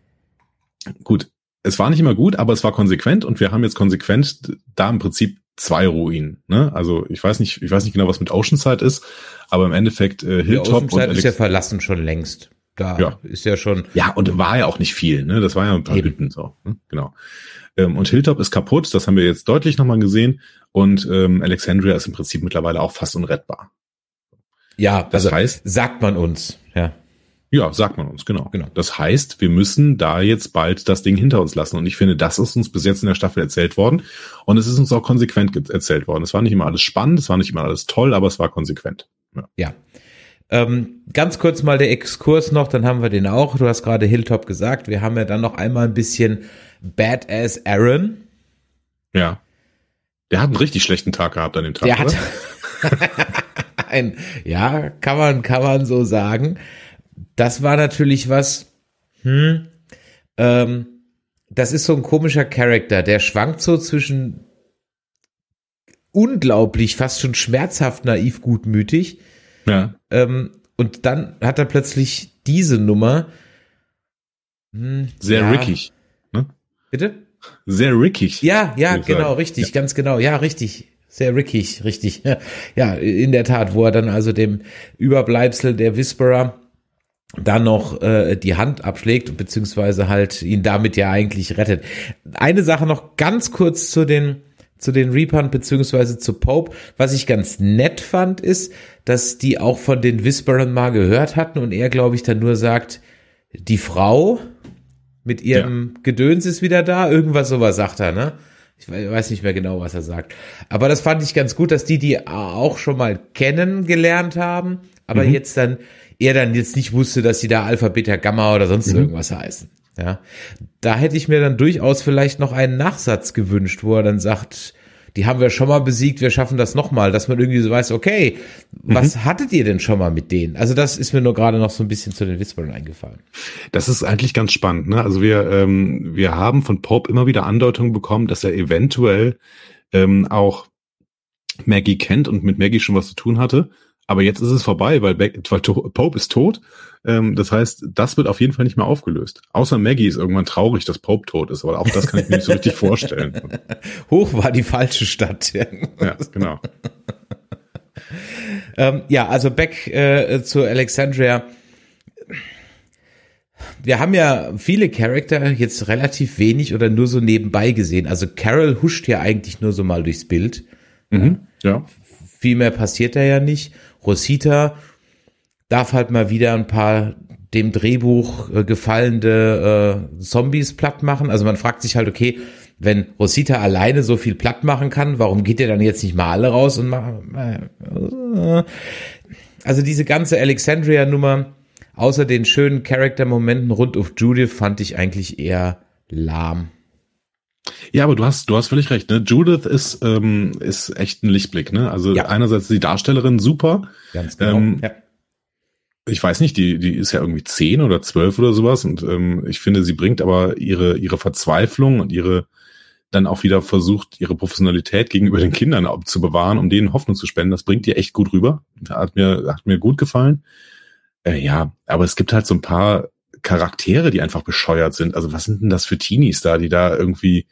gut, es war nicht immer gut, aber es war konsequent und wir haben jetzt konsequent da im Prinzip zwei Ruinen. Ne? Also ich weiß nicht, ich weiß nicht genau, was mit Oceanside ist, aber im Endeffekt äh, Hilltop ja, Oceanside und Alex ist ja verlassen schon längst. Da ja. ist ja schon. Ja, und war ja auch nicht viel, ne? Das war ja ein paar Hütten so. Ne? Genau. Ähm, und Hilltop ist kaputt, das haben wir jetzt deutlich nochmal gesehen. Und ähm, Alexandria ist im Prinzip mittlerweile auch fast unrettbar. Ja, das also heißt, sagt man uns, ja. Ja, sagt man uns, genau. genau. Das heißt, wir müssen da jetzt bald das Ding hinter uns lassen. Und ich finde, das ist uns bis jetzt in der Staffel erzählt worden. Und es ist uns auch konsequent erzählt worden. Es war nicht immer alles spannend, es war nicht immer alles toll, aber es war konsequent. Ja. ja. Ähm, ganz kurz mal der Exkurs noch, dann haben wir den auch. Du hast gerade Hilltop gesagt. Wir haben ja dann noch einmal ein bisschen Badass Aaron. Ja. Der hat einen richtig schlechten Tag gehabt an dem Tag. Der oder? hat [laughs] ein, ja, kann man, kann man so sagen. Das war natürlich was, hm, ähm, das ist so ein komischer Charakter, der schwankt so zwischen unglaublich, fast schon schmerzhaft naiv gutmütig. Ja. Ähm, und dann hat er plötzlich diese Nummer. Hm, Sehr ja. rickig. Ne? Bitte? Sehr rickig. Ja, ja, genau, sagen. richtig, ja. ganz genau. Ja, richtig. Sehr rickig, richtig. [laughs] Ja, in der Tat, wo er dann also dem Überbleibsel der Whisperer dann noch äh, die Hand abschlägt, beziehungsweise halt ihn damit ja eigentlich rettet. Eine Sache noch ganz kurz zu den zu den Reapern beziehungsweise zu Pope. Was ich ganz nett fand, ist, dass die auch von den Whisperern mal gehört hatten und er, glaube ich, dann nur sagt, die Frau mit ihrem ja. Gedöns ist wieder da. Irgendwas sowas sagt er, ne? Ich weiß nicht mehr genau, was er sagt. Aber das fand ich ganz gut, dass die die auch schon mal kennengelernt haben, aber mhm. jetzt dann, er dann jetzt nicht wusste, dass sie da Alpha, Beta, Gamma oder sonst mhm. irgendwas heißen. Ja, da hätte ich mir dann durchaus vielleicht noch einen Nachsatz gewünscht, wo er dann sagt, die haben wir schon mal besiegt, wir schaffen das nochmal, dass man irgendwie so weiß, okay, was mhm. hattet ihr denn schon mal mit denen? Also das ist mir nur gerade noch so ein bisschen zu den Whisperern eingefallen. Das ist eigentlich ganz spannend. Ne? Also wir, ähm, wir haben von Pope immer wieder Andeutungen bekommen, dass er eventuell ähm, auch Maggie kennt und mit Maggie schon was zu tun hatte. Aber jetzt ist es vorbei, weil, weil Pope ist tot ähm, das heißt, das wird auf jeden Fall nicht mehr aufgelöst. Außer Maggie ist irgendwann traurig, dass Pope tot ist, aber auch das kann ich mir nicht so richtig vorstellen. [laughs] Hoch war die falsche Stadt. ja, genau. [laughs] ähm, ja, also back äh, zu Alexandria. Wir haben ja viele Charakter jetzt relativ wenig oder nur so nebenbei gesehen. Also Carol huscht ja eigentlich nur so mal durchs Bild. Mhm, ja. Viel mehr passiert da ja nicht. Rosita darf halt mal wieder ein paar dem Drehbuch äh, gefallene äh, Zombies platt machen. Also man fragt sich halt, okay, wenn Rosita alleine so viel platt machen kann, warum geht ihr dann jetzt nicht mal alle raus und machen? Also diese ganze Alexandria-Nummer, außer den schönen Charakter-Momenten rund auf Judith, fand ich eigentlich eher lahm. Ja, aber du hast, du hast völlig recht. Ne? Judith ist, ähm, ist echt ein Lichtblick. Ne? Also ja. einerseits die Darstellerin super. Ganz genau. Ähm, ja ich weiß nicht, die, die ist ja irgendwie zehn oder zwölf oder sowas und ähm, ich finde, sie bringt aber ihre, ihre Verzweiflung und ihre dann auch wieder versucht, ihre Professionalität gegenüber den Kindern zu bewahren, um denen Hoffnung zu spenden. Das bringt ihr echt gut rüber. Hat mir, hat mir gut gefallen. Äh, ja, aber es gibt halt so ein paar Charaktere, die einfach bescheuert sind. Also was sind denn das für Teenies da, die da irgendwie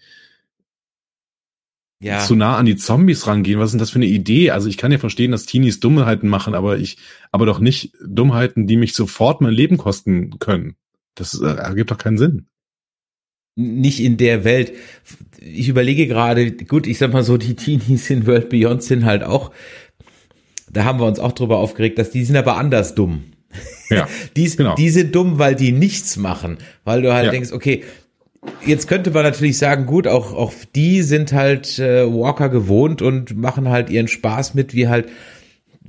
ja. zu nah an die Zombies rangehen. Was ist denn das für eine Idee? Also ich kann ja verstehen, dass Teenies Dummheiten machen, aber ich, aber doch nicht Dummheiten, die mich sofort mein Leben kosten können. Das äh, ergibt doch keinen Sinn. Nicht in der Welt. Ich überlege gerade, gut, ich sag mal so, die Teenies in World Beyond sind halt auch, da haben wir uns auch drüber aufgeregt, dass die sind aber anders dumm. Ja, [laughs] die, genau. die sind dumm, weil die nichts machen. Weil du halt ja. denkst, okay, Jetzt könnte man natürlich sagen, gut, auch, auch die sind halt äh, Walker gewohnt und machen halt ihren Spaß mit, wie halt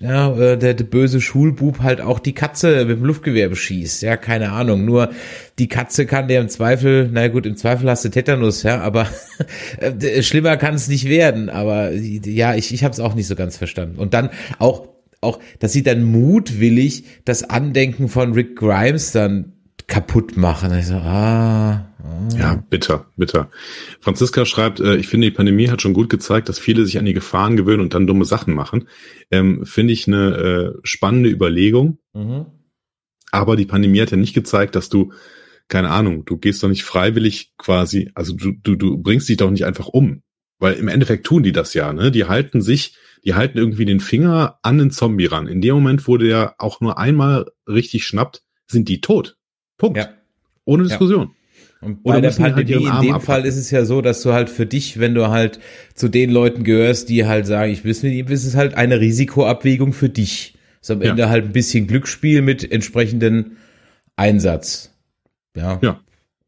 ja, äh, der, der böse Schulbub halt auch die Katze mit dem Luftgewehr beschießt. Ja, keine Ahnung. Nur die Katze kann der im Zweifel, na gut, im Zweifel hast du Tetanus, ja, aber [laughs] äh, schlimmer kann es nicht werden. Aber ja, ich, ich habe es auch nicht so ganz verstanden. Und dann auch, auch, dass sie dann mutwillig das Andenken von Rick Grimes dann kaputt machen. Ich so, ah, ah. Ja, bitter, bitter. Franziska schreibt, äh, ich finde, die Pandemie hat schon gut gezeigt, dass viele sich an die Gefahren gewöhnen und dann dumme Sachen machen. Ähm, finde ich eine äh, spannende Überlegung. Mhm. Aber die Pandemie hat ja nicht gezeigt, dass du, keine Ahnung, du gehst doch nicht freiwillig quasi, also du, du, du bringst dich doch nicht einfach um. Weil im Endeffekt tun die das ja, ne? Die halten sich, die halten irgendwie den Finger an den Zombie ran. In dem Moment, wo der auch nur einmal richtig schnappt, sind die tot. Punkt. Ja. Ohne Diskussion. Ja. Und bei Oder der halt Pandemie halt in dem abhalten. Fall ist es ja so, dass du halt für dich, wenn du halt zu den Leuten gehörst, die halt sagen, ich weiß nicht, ist es halt eine Risikoabwägung für dich. Ist am Ende halt ein bisschen Glücksspiel mit entsprechenden Einsatz. Ja. Ja.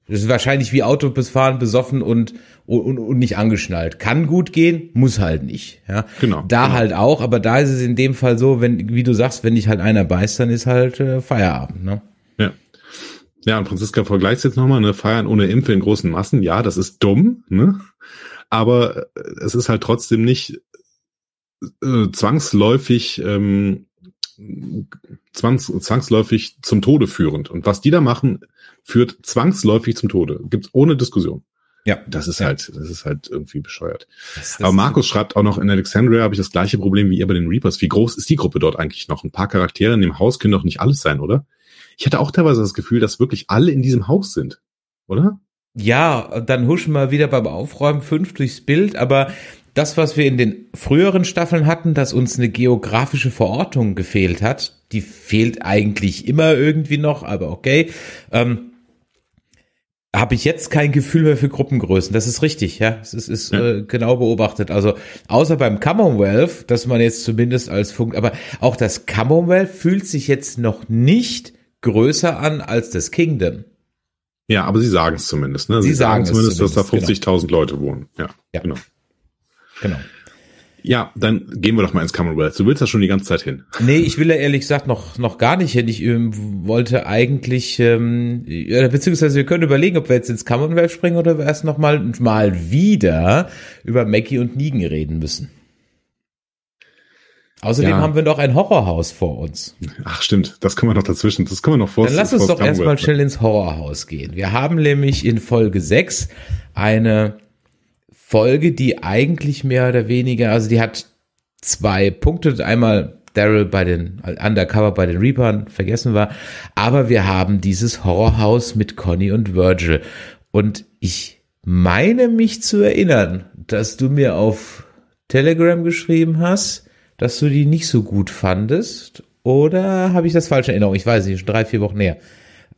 Das ist wahrscheinlich wie Autobusfahren besoffen und, und, und nicht angeschnallt. Kann gut gehen, muss halt nicht. Ja. Genau. Da genau. halt auch, aber da ist es in dem Fall so, wenn, wie du sagst, wenn dich halt einer beißt, dann ist halt äh, Feierabend. Ne? Ja, und Franziska vergleicht jetzt nochmal, ne, feiern ohne Impfe in großen Massen. Ja, das ist dumm, ne? Aber äh, es ist halt trotzdem nicht äh, zwangsläufig, ähm, zwangs, zwangsläufig zum Tode führend. Und was die da machen, führt zwangsläufig zum Tode. Gibt's ohne Diskussion. Ja, das ist ja. halt, das ist halt irgendwie bescheuert. Aber Markus schreibt auch noch, in Alexandria habe ich das gleiche Problem wie ihr bei den Reapers. Wie groß ist die Gruppe dort eigentlich noch? Ein paar Charaktere in dem Haus können doch nicht alles sein, oder? Ich hatte auch teilweise das Gefühl, dass wirklich alle in diesem Haus sind, oder? Ja, dann huschen wir wieder beim Aufräumen fünf durchs Bild, aber das, was wir in den früheren Staffeln hatten, dass uns eine geografische Verortung gefehlt hat, die fehlt eigentlich immer irgendwie noch, aber okay. Ähm, habe ich jetzt kein Gefühl mehr für Gruppengrößen. Das ist richtig, ja. Es ist, ist ja. äh, genau beobachtet. Also außer beim Commonwealth, dass man jetzt zumindest als Funk, aber auch das Commonwealth fühlt sich jetzt noch nicht größer an als das Kingdom. Ja, aber sie sagen es zumindest. Ne? Sie, sie sagen, sagen zumindest, dass da 50.000 genau. Leute wohnen. Ja, ja, genau. Genau. Ja, dann gehen wir doch mal ins Commonwealth. Du willst da schon die ganze Zeit hin. Nee, ich will da ehrlich gesagt noch, noch gar nicht hin. Ich ähm, wollte eigentlich, ähm, beziehungsweise wir können überlegen, ob wir jetzt ins Commonwealth springen oder wir erst noch mal, mal wieder über Mackie und Negan reden müssen. Außerdem ja. haben wir noch ein Horrorhaus vor uns. Ach stimmt, das können wir noch dazwischen, das können wir noch vor. Dann lass uns doch erstmal schnell ins Horrorhaus gehen. Wir haben nämlich in Folge 6 eine Folge, die eigentlich mehr oder weniger, also die hat zwei Punkte. Einmal Daryl bei den Undercover bei den Reapern vergessen war, aber wir haben dieses Horrorhaus mit Conny und Virgil und ich meine mich zu erinnern, dass du mir auf Telegram geschrieben hast, dass du die nicht so gut fandest oder habe ich das falsch in Erinnerung? Ich weiß nicht, schon drei, vier Wochen näher.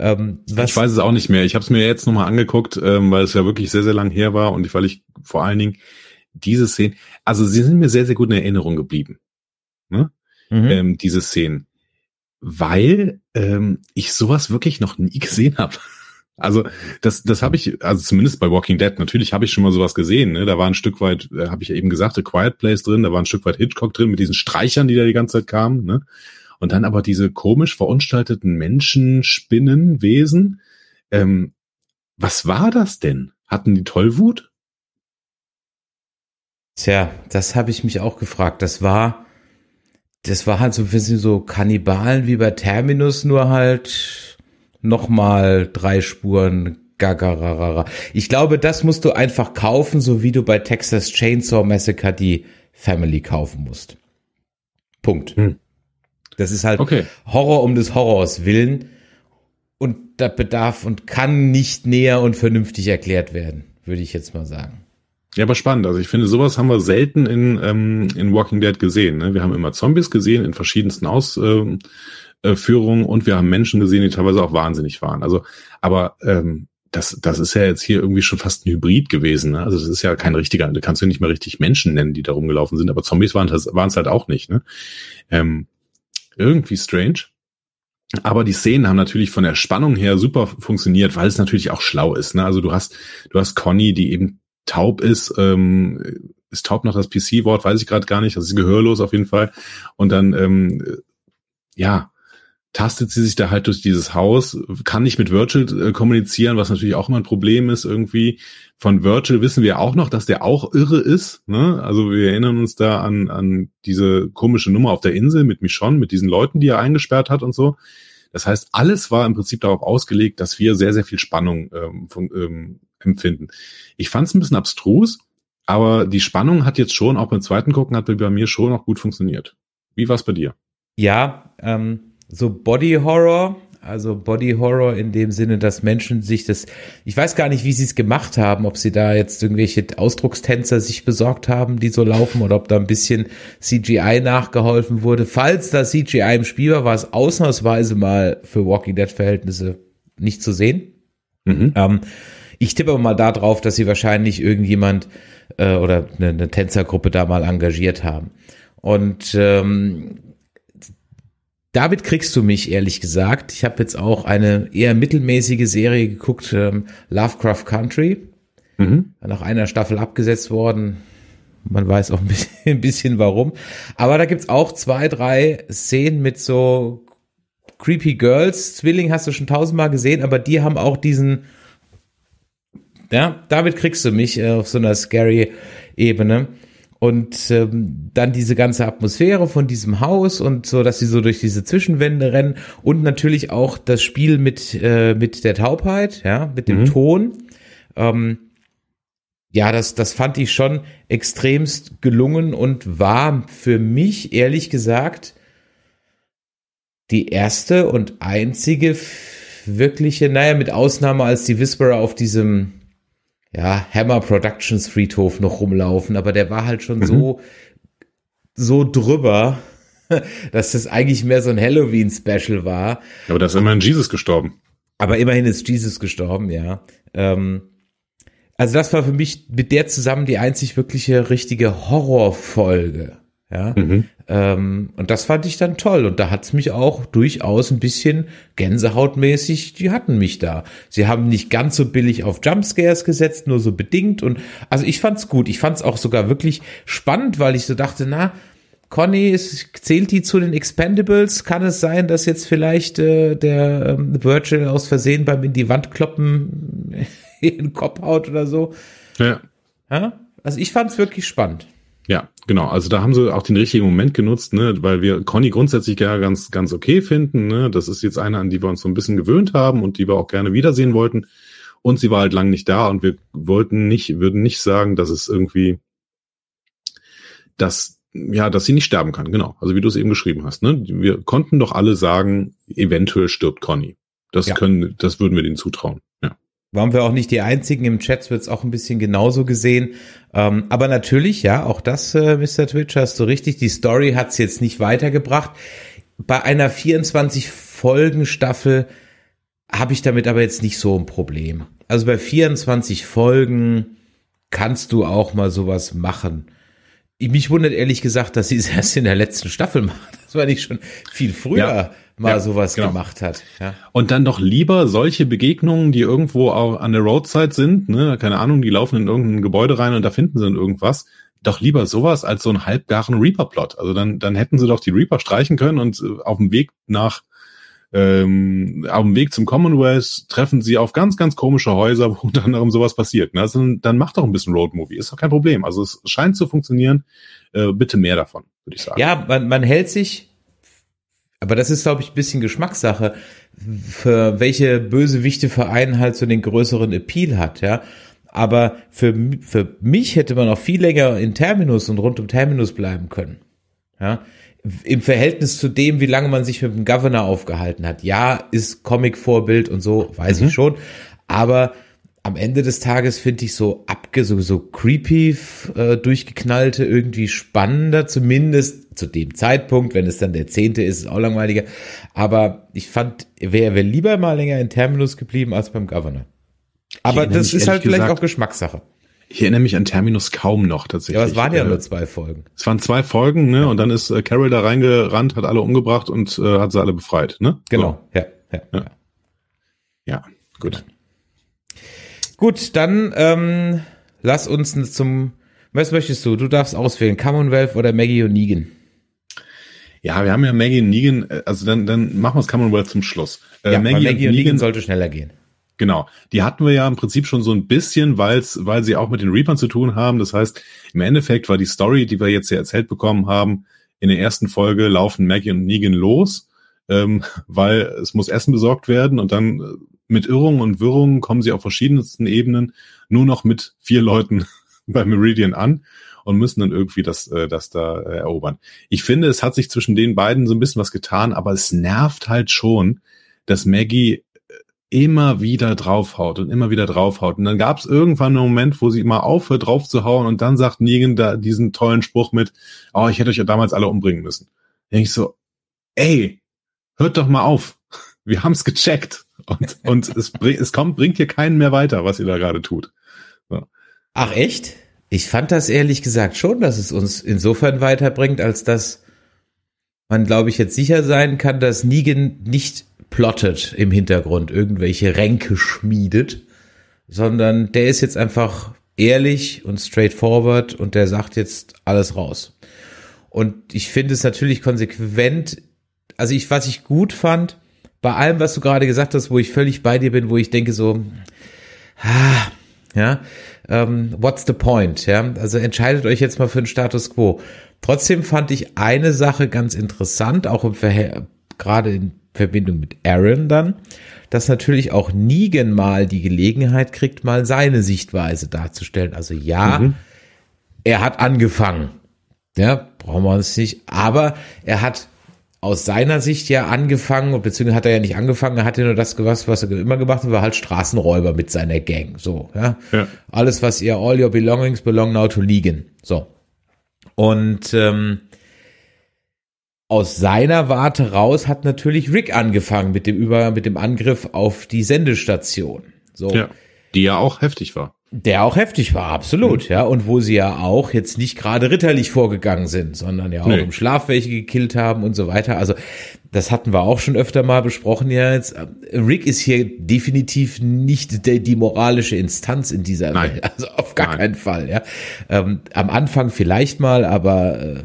Ähm, ich weiß es auch nicht mehr. Ich habe es mir jetzt nochmal angeguckt, ähm, weil es ja wirklich sehr, sehr lang her war und weil ich vor allen Dingen diese Szenen, also sie sind mir sehr, sehr gut in Erinnerung geblieben. Ne? Mhm. Ähm, diese Szenen. Weil ähm, ich sowas wirklich noch nie [laughs] gesehen habe. Also das, das habe ich, also zumindest bei Walking Dead, natürlich habe ich schon mal sowas gesehen. Ne? Da war ein Stück weit, äh, habe ich ja eben gesagt, A Quiet Place drin, da war ein Stück weit Hitchcock drin mit diesen Streichern, die da die ganze Zeit kamen. Ne? Und dann aber diese komisch verunstalteten Menschen, Spinnen, Wesen. Ähm, was war das denn? Hatten die Tollwut? Tja, das habe ich mich auch gefragt. Das war, das war halt so ein bisschen so Kannibalen wie bei Terminus, nur halt nochmal drei Spuren gagararara. Ich glaube, das musst du einfach kaufen, so wie du bei Texas Chainsaw Massacre die Family kaufen musst. Punkt. Hm. Das ist halt okay. Horror um des Horrors willen. Und da bedarf und kann nicht näher und vernünftig erklärt werden, würde ich jetzt mal sagen. Ja, aber spannend. Also ich finde, sowas haben wir selten in, ähm, in Walking Dead gesehen. Ne? Wir haben immer Zombies gesehen in verschiedensten Ausführungen äh, und wir haben Menschen gesehen, die teilweise auch wahnsinnig waren. Also, aber ähm, das, das ist ja jetzt hier irgendwie schon fast ein Hybrid gewesen. Ne? Also das ist ja kein richtiger, du kannst ja nicht mehr richtig Menschen nennen, die da rumgelaufen sind, aber Zombies waren es halt auch nicht. Ne? Ähm, irgendwie strange. Aber die Szenen haben natürlich von der Spannung her super funktioniert, weil es natürlich auch schlau ist. Ne? Also du hast, du hast Conny, die eben taub ist, ähm, ist taub noch das PC-Wort, weiß ich gerade gar nicht, das ist gehörlos auf jeden Fall. Und dann, ähm, ja, tastet sie sich da halt durch dieses Haus, kann nicht mit Virgil äh, kommunizieren, was natürlich auch immer ein Problem ist irgendwie. Von Virgil wissen wir auch noch, dass der auch irre ist. Ne? Also wir erinnern uns da an, an diese komische Nummer auf der Insel mit Michonne, mit diesen Leuten, die er eingesperrt hat und so. Das heißt, alles war im Prinzip darauf ausgelegt, dass wir sehr, sehr viel Spannung ähm, von, ähm, empfinden. Ich fand es ein bisschen abstrus, aber die Spannung hat jetzt schon, auch beim zweiten Gucken, hat bei mir schon noch gut funktioniert. Wie war es bei dir? Ja, ähm, so Body Horror, also Body Horror in dem Sinne, dass Menschen sich das, ich weiß gar nicht, wie sie es gemacht haben, ob sie da jetzt irgendwelche Ausdruckstänzer sich besorgt haben, die so laufen, oder ob da ein bisschen CGI nachgeholfen wurde. Falls da CGI im Spiel war, war es ausnahmsweise mal für Walking Dead Verhältnisse nicht zu sehen. Mhm. Ähm, ich tippe mal da drauf, dass sie wahrscheinlich irgendjemand äh, oder eine, eine Tänzergruppe da mal engagiert haben. Und ähm, damit kriegst du mich, ehrlich gesagt. Ich habe jetzt auch eine eher mittelmäßige Serie geguckt, ähm, Lovecraft Country. Mhm. Nach einer Staffel abgesetzt worden. Man weiß auch [laughs] ein bisschen, ein bisschen warum. Aber da gibt's auch zwei, drei Szenen mit so Creepy Girls. Zwilling hast du schon tausendmal gesehen, aber die haben auch diesen, ja, damit kriegst du mich äh, auf so einer scary Ebene und ähm, dann diese ganze Atmosphäre von diesem Haus und so, dass sie so durch diese Zwischenwände rennen und natürlich auch das Spiel mit äh, mit der Taubheit, ja, mit dem mhm. Ton. Ähm, ja, das das fand ich schon extremst gelungen und war für mich ehrlich gesagt die erste und einzige wirkliche, naja, mit Ausnahme als die Whisperer auf diesem ja, Hammer Productions Friedhof noch rumlaufen, aber der war halt schon mhm. so, so drüber, [laughs] dass das eigentlich mehr so ein Halloween-Special war. Aber da ist immerhin Jesus gestorben. Aber immerhin ist Jesus gestorben, ja. Ähm, also das war für mich mit der zusammen die einzig wirkliche richtige Horrorfolge. Ja. Mhm. Ähm, und das fand ich dann toll. Und da hat's mich auch durchaus ein bisschen gänsehautmäßig, die hatten mich da. Sie haben nicht ganz so billig auf Jumpscares gesetzt, nur so bedingt. Und also ich fand's gut. Ich fand's auch sogar wirklich spannend, weil ich so dachte, na, Conny, ist, zählt die zu den Expendables? Kann es sein, dass jetzt vielleicht äh, der ähm, Virgil aus Versehen beim in die Wand kloppen [laughs] in den Kopf haut oder so? Ja. ja? Also ich fand's wirklich spannend. Ja, genau. Also da haben sie auch den richtigen Moment genutzt, ne, weil wir Conny grundsätzlich ja ganz, ganz okay finden. Ne? Das ist jetzt eine, an die wir uns so ein bisschen gewöhnt haben und die wir auch gerne wiedersehen wollten. Und sie war halt lang nicht da und wir wollten nicht, würden nicht sagen, dass es irgendwie, dass, ja, dass sie nicht sterben kann. Genau. Also wie du es eben geschrieben hast. Ne? Wir konnten doch alle sagen, eventuell stirbt Conny. Das ja. können, das würden wir denen zutrauen. Waren wir auch nicht die einzigen. Im Chat wird es auch ein bisschen genauso gesehen. Ähm, aber natürlich, ja, auch das, äh, Mr. Twitch, hast du richtig. Die Story hat es jetzt nicht weitergebracht. Bei einer 24 Folgen Staffel habe ich damit aber jetzt nicht so ein Problem. Also bei 24 Folgen kannst du auch mal sowas machen. Mich wundert ehrlich gesagt, dass sie es [laughs] erst in der letzten Staffel machen. Das war nicht schon viel früher. Ja mal ja, sowas genau. gemacht hat. Ja. Und dann doch lieber solche Begegnungen, die irgendwo auch an der Roadside sind, ne, keine Ahnung, die laufen in irgendein Gebäude rein und da finden sie dann irgendwas. Doch lieber sowas als so einen halbgaren Reaper-Plot. Also dann, dann hätten sie doch die Reaper streichen können und äh, auf dem Weg nach ähm, auf dem Weg zum Commonwealth treffen sie auf ganz, ganz komische Häuser, [laughs] wo unter anderem sowas passiert. Ne? Also dann macht doch ein bisschen Roadmovie, ist doch kein Problem. Also es scheint zu funktionieren. Äh, bitte mehr davon, würde ich sagen. Ja, man, man hält sich aber das ist, glaube ich, ein bisschen Geschmackssache, für welche Bösewichte Verein halt so den größeren Appeal hat, ja. Aber für, für mich hätte man auch viel länger in Terminus und rund um Terminus bleiben können. Ja. Im Verhältnis zu dem, wie lange man sich mit dem Governor aufgehalten hat. Ja, ist Comic-Vorbild und so, weiß mhm. ich schon. Aber am Ende des Tages finde ich so abge, so, so creepy äh, durchgeknallte irgendwie spannender, zumindest zu dem Zeitpunkt, wenn es dann der zehnte ist, ist auch langweiliger. Aber ich fand, wäre wär lieber mal länger in Terminus geblieben als beim Governor. Aber das ist halt vielleicht gesagt, auch Geschmackssache. Ich erinnere mich an Terminus kaum noch tatsächlich. Ja, es waren ja äh, nur zwei Folgen. Es waren zwei Folgen, ne? Ja. Und dann ist äh, Carol da reingerannt, hat alle umgebracht und äh, hat sie alle befreit, ne? Genau, so. ja, ja, ja. Ja, gut. Gut, dann ähm, lass uns zum. Was möchtest du? Du darfst auswählen, Commonwealth oder Maggie und Negan. Ja, wir haben ja Maggie und Negan, äh, also dann, dann machen wir das Commonwealth zum Schluss. Äh, ja, Maggie, Maggie und, Negan, Negan sollte schneller gehen. Genau, die hatten wir ja im Prinzip schon so ein bisschen, weil's, weil sie auch mit den Reapern zu tun haben. Das heißt, im Endeffekt war die Story, die wir jetzt hier erzählt bekommen haben, in der ersten Folge laufen Maggie und Negan los, ähm, weil es muss Essen besorgt werden und dann äh, mit Irrungen und Wirrungen kommen sie auf verschiedensten Ebenen nur noch mit vier Leuten [laughs] bei Meridian an und müssen dann irgendwie das, äh, das da äh, erobern. Ich finde, es hat sich zwischen den beiden so ein bisschen was getan, aber es nervt halt schon, dass Maggie immer wieder draufhaut und immer wieder draufhaut. Und dann gab es irgendwann einen Moment, wo sie mal aufhört, drauf zu hauen und dann sagt Negan da diesen tollen Spruch mit, oh, ich hätte euch ja damals alle umbringen müssen. Da denke ich so, ey, hört doch mal auf. [laughs] Wir haben's gecheckt. Und, und es, bring, es kommt, bringt hier keinen mehr weiter, was ihr da gerade tut. So. Ach echt? Ich fand das ehrlich gesagt schon, dass es uns insofern weiterbringt, als dass man, glaube ich, jetzt sicher sein kann, dass Negan nicht plottet im Hintergrund, irgendwelche Ränke schmiedet, sondern der ist jetzt einfach ehrlich und straightforward und der sagt jetzt alles raus. Und ich finde es natürlich konsequent, also ich, was ich gut fand, bei allem, was du gerade gesagt hast, wo ich völlig bei dir bin, wo ich denke so, ah, ja, ähm, what's the point? Ja, also entscheidet euch jetzt mal für den Status quo. Trotzdem fand ich eine Sache ganz interessant, auch im Verhält gerade in Verbindung mit Aaron dann, dass natürlich auch Negan mal die Gelegenheit kriegt, mal seine Sichtweise darzustellen. Also ja, mhm. er hat angefangen. Ja, brauchen wir uns nicht. Aber er hat aus seiner Sicht ja angefangen, beziehungsweise hat er ja nicht angefangen, er hatte nur das gemacht, was er immer gemacht hat, war halt Straßenräuber mit seiner Gang. So, ja. ja. Alles, was ihr, all your belongings belong now to Legan. So. Und ähm, aus seiner Warte raus hat natürlich Rick angefangen mit dem Über, mit dem Angriff auf die Sendestation. So. Ja, die ja auch heftig war. Der auch heftig war, absolut, mhm. ja. Und wo sie ja auch jetzt nicht gerade ritterlich vorgegangen sind, sondern ja auch nee. im Schlaf welche gekillt haben und so weiter. Also, das hatten wir auch schon öfter mal besprochen ja jetzt. Rick ist hier definitiv nicht der, die moralische Instanz in dieser Nein. Welt. Also auf gar Nein. keinen Fall, ja. Ähm, am Anfang vielleicht mal, aber äh,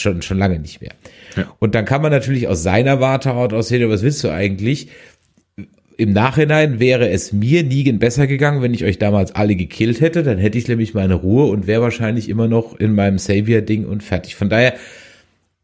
schon, schon lange nicht mehr. Ja. Und dann kann man natürlich aus seiner Warte aus sehen, was willst du eigentlich? Im Nachhinein wäre es mir Negan besser gegangen, wenn ich euch damals alle gekillt hätte. Dann hätte ich nämlich meine Ruhe und wäre wahrscheinlich immer noch in meinem Savior-Ding und fertig. Von daher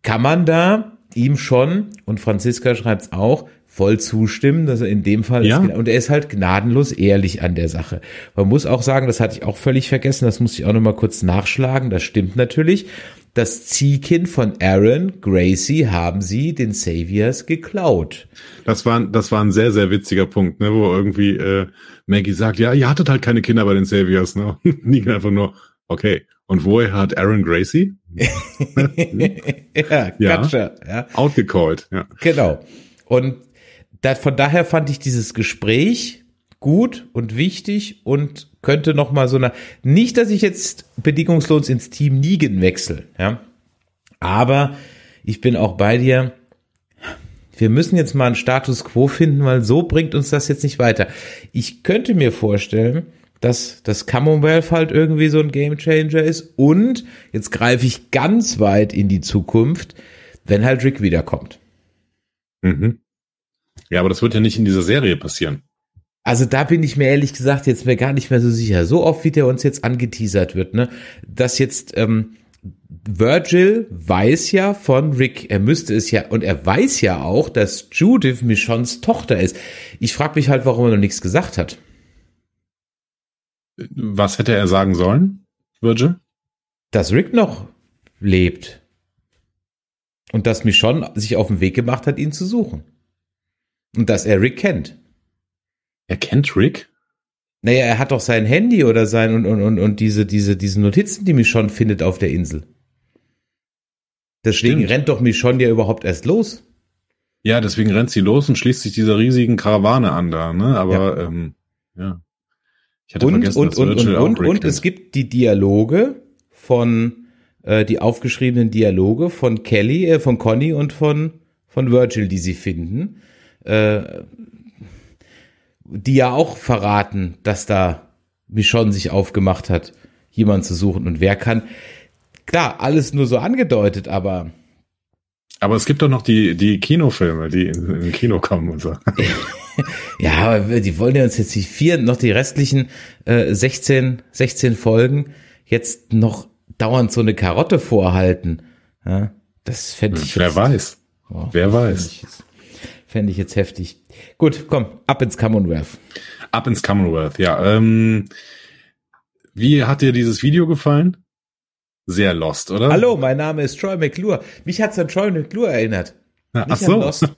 kann man da ihm schon, und Franziska schreibt es auch, voll zustimmen, dass er in dem Fall ja. ist, und er ist halt gnadenlos ehrlich an der Sache. Man muss auch sagen, das hatte ich auch völlig vergessen, das muss ich auch nochmal kurz nachschlagen, das stimmt natürlich das Ziehkind von Aaron, Gracie, haben sie den Saviors geklaut. Das war, das war ein sehr, sehr witziger Punkt, ne, wo irgendwie äh, Maggie sagt, ja, ihr hattet halt keine Kinder bei den Saviors, ne? [laughs] Negan einfach nur, okay. Und woher hat Aaron Gracie? [laughs] ja, ja, gotcha, ja. Outgecallt, ja. Genau. Und da, von daher fand ich dieses Gespräch gut und wichtig und könnte noch mal so eine nicht, dass ich jetzt bedingungslos ins Team Nigen wechsle, ja, aber ich bin auch bei dir. Wir müssen jetzt mal einen Status Quo finden, weil so bringt uns das jetzt nicht weiter. Ich könnte mir vorstellen, dass das Commonwealth halt irgendwie so ein Gamechanger ist und jetzt greife ich ganz weit in die Zukunft, wenn halt Rick wiederkommt. Mhm. Ja, aber das wird ja nicht in dieser Serie passieren. Also da bin ich mir ehrlich gesagt jetzt mir gar nicht mehr so sicher. So oft, wie der uns jetzt angeteasert wird, ne? Dass jetzt ähm, Virgil weiß ja von Rick, er müsste es ja, und er weiß ja auch, dass Judith Michons Tochter ist. Ich frage mich halt, warum er noch nichts gesagt hat. Was hätte er sagen sollen, Virgil? Dass Rick noch lebt. Und dass Michonne sich auf den Weg gemacht hat, ihn zu suchen. Und dass er Rick kennt. Er kennt Rick? Naja, er hat doch sein Handy oder sein und, und, und, und diese, diese, diese Notizen, die Michonne findet auf der Insel. Deswegen Stimmt. rennt doch Michonne ja überhaupt erst los. Ja, deswegen rennt sie los und schließt sich dieser riesigen Karawane an da, ne? Aber ja. ähm, ja. Ich hatte und, vergessen, und, dass und, und, und, und es gibt die Dialoge von äh, die aufgeschriebenen Dialoge von Kelly, äh, von Conny und von von Virgil, die sie finden. Äh, die ja auch verraten, dass da Michonne sich aufgemacht hat, jemanden zu suchen. Und wer kann, klar, alles nur so angedeutet, aber. Aber es gibt doch noch die, die Kinofilme, die in, in Kino kommen und so. [laughs] ja, aber die wollen ja uns jetzt die vier, noch die restlichen äh, 16, 16 Folgen jetzt noch dauernd so eine Karotte vorhalten. Ja, das fände ich. Wer jetzt, weiß. Oh, Wer weiß. Fände ich jetzt heftig. Gut, komm, ab ins Commonwealth. Ab ins Commonwealth, ja. Ähm, wie hat dir dieses Video gefallen? Sehr lost, oder? Hallo, mein Name ist Troy McClure. Mich hat's an Troy McClure erinnert. Ja, ach so. Lost.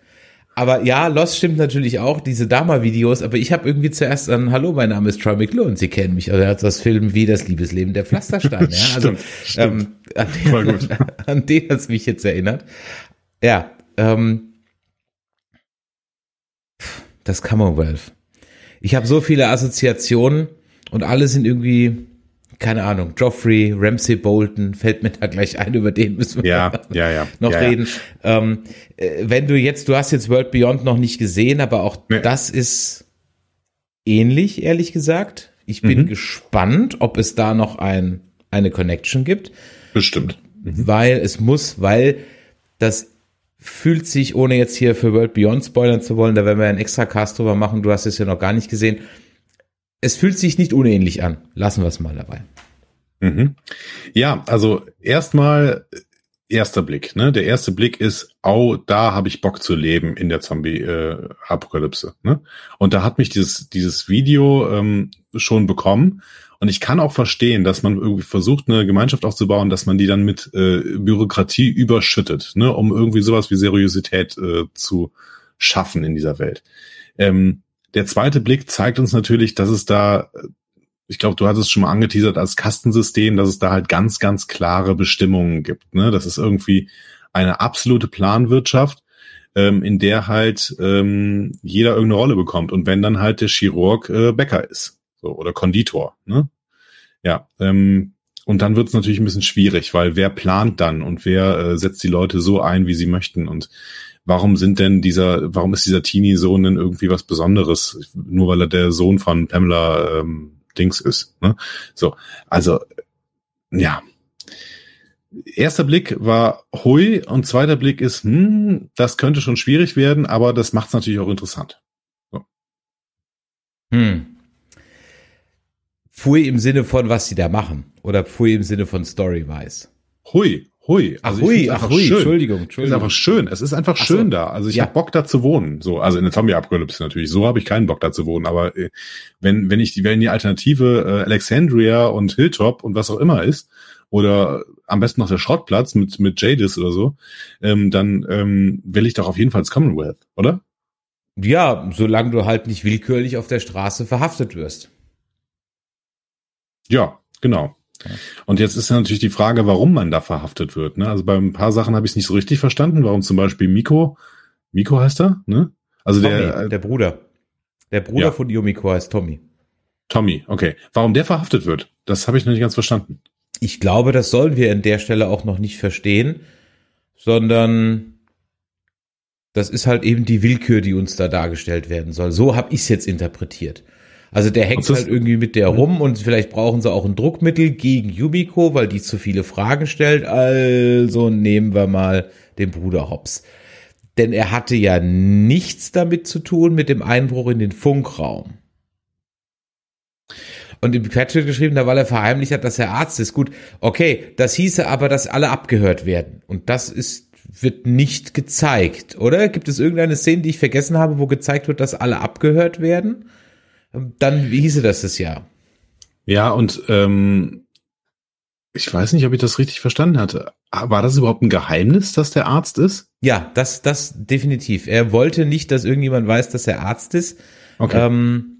Aber ja, Lost stimmt natürlich auch, diese Dama-Videos, aber ich habe irgendwie zuerst an Hallo, mein Name ist Troy McClure und Sie kennen mich. Also er hat das Film wie das Liebesleben der Pflastersteine. Ja? [laughs] Also stimmt, stimmt. Ähm, an den, [laughs] an den hat's mich jetzt erinnert. Ja, ähm, das Commonwealth. Ich habe so viele Assoziationen und alle sind irgendwie, keine Ahnung, Joffrey, Ramsey Bolton, fällt mir da gleich ein, über den müssen wir ja, ja, ja, noch reden. Ähm, äh, wenn du jetzt, du hast jetzt World Beyond noch nicht gesehen, aber auch nee. das ist ähnlich, ehrlich gesagt. Ich bin mhm. gespannt, ob es da noch ein, eine Connection gibt. Bestimmt. Mhm. Weil es muss, weil das fühlt sich, ohne jetzt hier für World Beyond spoilern zu wollen, da werden wir einen extra Cast drüber machen, du hast es ja noch gar nicht gesehen. Es fühlt sich nicht unähnlich an. Lassen wir es mal dabei. Mhm. Ja, also erstmal erster Blick. Ne? Der erste Blick ist, au, da habe ich Bock zu leben in der Zombie-Apokalypse. Äh, ne? Und da hat mich dieses, dieses Video ähm, schon bekommen. Und ich kann auch verstehen, dass man irgendwie versucht, eine Gemeinschaft aufzubauen, dass man die dann mit äh, Bürokratie überschüttet, ne, um irgendwie sowas wie Seriosität äh, zu schaffen in dieser Welt. Ähm, der zweite Blick zeigt uns natürlich, dass es da, ich glaube, du hattest es schon mal angeteasert als Kastensystem, dass es da halt ganz, ganz klare Bestimmungen gibt. Ne? Das ist irgendwie eine absolute Planwirtschaft, ähm, in der halt ähm, jeder irgendeine Rolle bekommt. Und wenn dann halt der Chirurg äh, Bäcker ist so, oder Konditor. Ne? Ja, ähm, und dann wird es natürlich ein bisschen schwierig, weil wer plant dann und wer äh, setzt die Leute so ein, wie sie möchten und warum sind denn dieser, warum ist dieser Teenie-Sohn denn irgendwie was Besonderes, nur weil er der Sohn von Pamela ähm, Dings ist. Ne? So, also ja. Erster Blick war hui und zweiter Blick ist, hm, das könnte schon schwierig werden, aber das macht es natürlich auch interessant. So. Hm. Pfui im Sinne von, was sie da machen. Oder Pfui im Sinne von Story-wise. Hui, hui. Also ach, hui, ach, hui, schön. Entschuldigung, Entschuldigung. Es ist einfach schön. Es ist einfach schön so. da. Also ich ja. habe Bock da zu wohnen. So, also in der Zombie-Apokalypse natürlich. So habe ich keinen Bock da zu wohnen. Aber äh, wenn, wenn ich die, wenn die Alternative äh, Alexandria und Hilltop und was auch immer ist, oder am besten noch der Schrottplatz mit, mit Jadis oder so, ähm, dann ähm, will ich doch auf jeden Fall ins Commonwealth, oder? Ja, solange du halt nicht willkürlich auf der Straße verhaftet wirst. Ja, genau. Und jetzt ist natürlich die Frage, warum man da verhaftet wird. Ne? Also bei ein paar Sachen habe ich es nicht so richtig verstanden, warum zum Beispiel Miko, Miko heißt er, ne? Also Tommy, der, der Bruder. Der Bruder ja. von Yomiko heißt Tommy. Tommy, okay. Warum der verhaftet wird, das habe ich noch nicht ganz verstanden. Ich glaube, das sollen wir an der Stelle auch noch nicht verstehen, sondern das ist halt eben die Willkür, die uns da dargestellt werden soll. So habe ich es jetzt interpretiert. Also der hängt halt irgendwie mit der rum und vielleicht brauchen sie auch ein Druckmittel gegen Yumiko, weil die zu viele Fragen stellt. Also nehmen wir mal den Bruder Hobbs. Denn er hatte ja nichts damit zu tun mit dem Einbruch in den Funkraum. Und im Quetsch wird geschrieben, da weil er verheimlicht hat, dass er Arzt ist. Gut, okay, das hieße aber, dass alle abgehört werden. Und das ist wird nicht gezeigt, oder? Gibt es irgendeine Szene, die ich vergessen habe, wo gezeigt wird, dass alle abgehört werden? Dann wie hieße das das Jahr. Ja, und ähm, ich weiß nicht, ob ich das richtig verstanden hatte. War das überhaupt ein Geheimnis, dass der Arzt ist? Ja, das, das definitiv. Er wollte nicht, dass irgendjemand weiß, dass er Arzt ist. Okay. Ähm,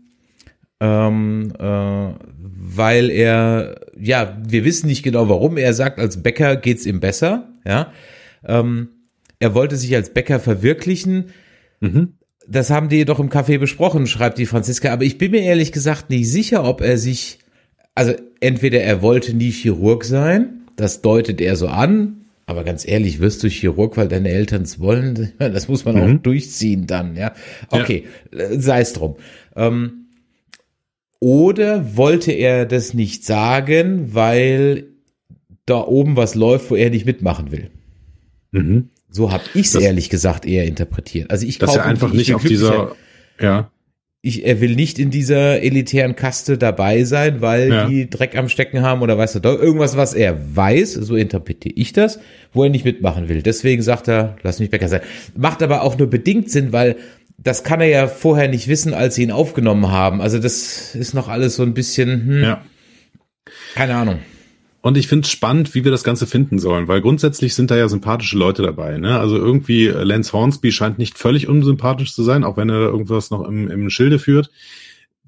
ähm, äh, weil er, ja, wir wissen nicht genau warum. Er sagt, als Bäcker geht's ihm besser. Ja, ähm, er wollte sich als Bäcker verwirklichen. Mhm das haben die doch im Café besprochen, schreibt die Franziska. Aber ich bin mir ehrlich gesagt nicht sicher, ob er sich, also entweder er wollte nie Chirurg sein, das deutet er so an. Aber ganz ehrlich, wirst du Chirurg, weil deine Eltern es wollen? [laughs] Das muss man mhm. auch durchziehen dann, ja. Okay, ja. Sei es drum. Ähm, oder wollte er das nicht sagen, weil da oben was läuft, wo er nicht mitmachen will? Mhm. So habe ich es ehrlich gesagt eher interpretiert. Also ich dass er einfach nicht auf dieser, ja. Ich, er will nicht in dieser elitären Kaste dabei sein, weil ja. die Dreck am Stecken haben oder weißt du, irgendwas, was er weiß, so interpretiere ich das, wo er nicht mitmachen will. Deswegen sagt er, lass mich Bäcker sein. Macht aber auch nur bedingt Sinn, weil das kann er ja vorher nicht wissen, als sie ihn aufgenommen haben. Also das ist noch alles so ein bisschen, hm, ja. keine Ahnung. Und ich finde es spannend, wie wir das Ganze finden sollen, weil grundsätzlich sind da ja sympathische Leute dabei. Ne? Also irgendwie äh, Lance Hornsby scheint nicht völlig unsympathisch zu sein, auch wenn er irgendwas noch im, im Schilde führt.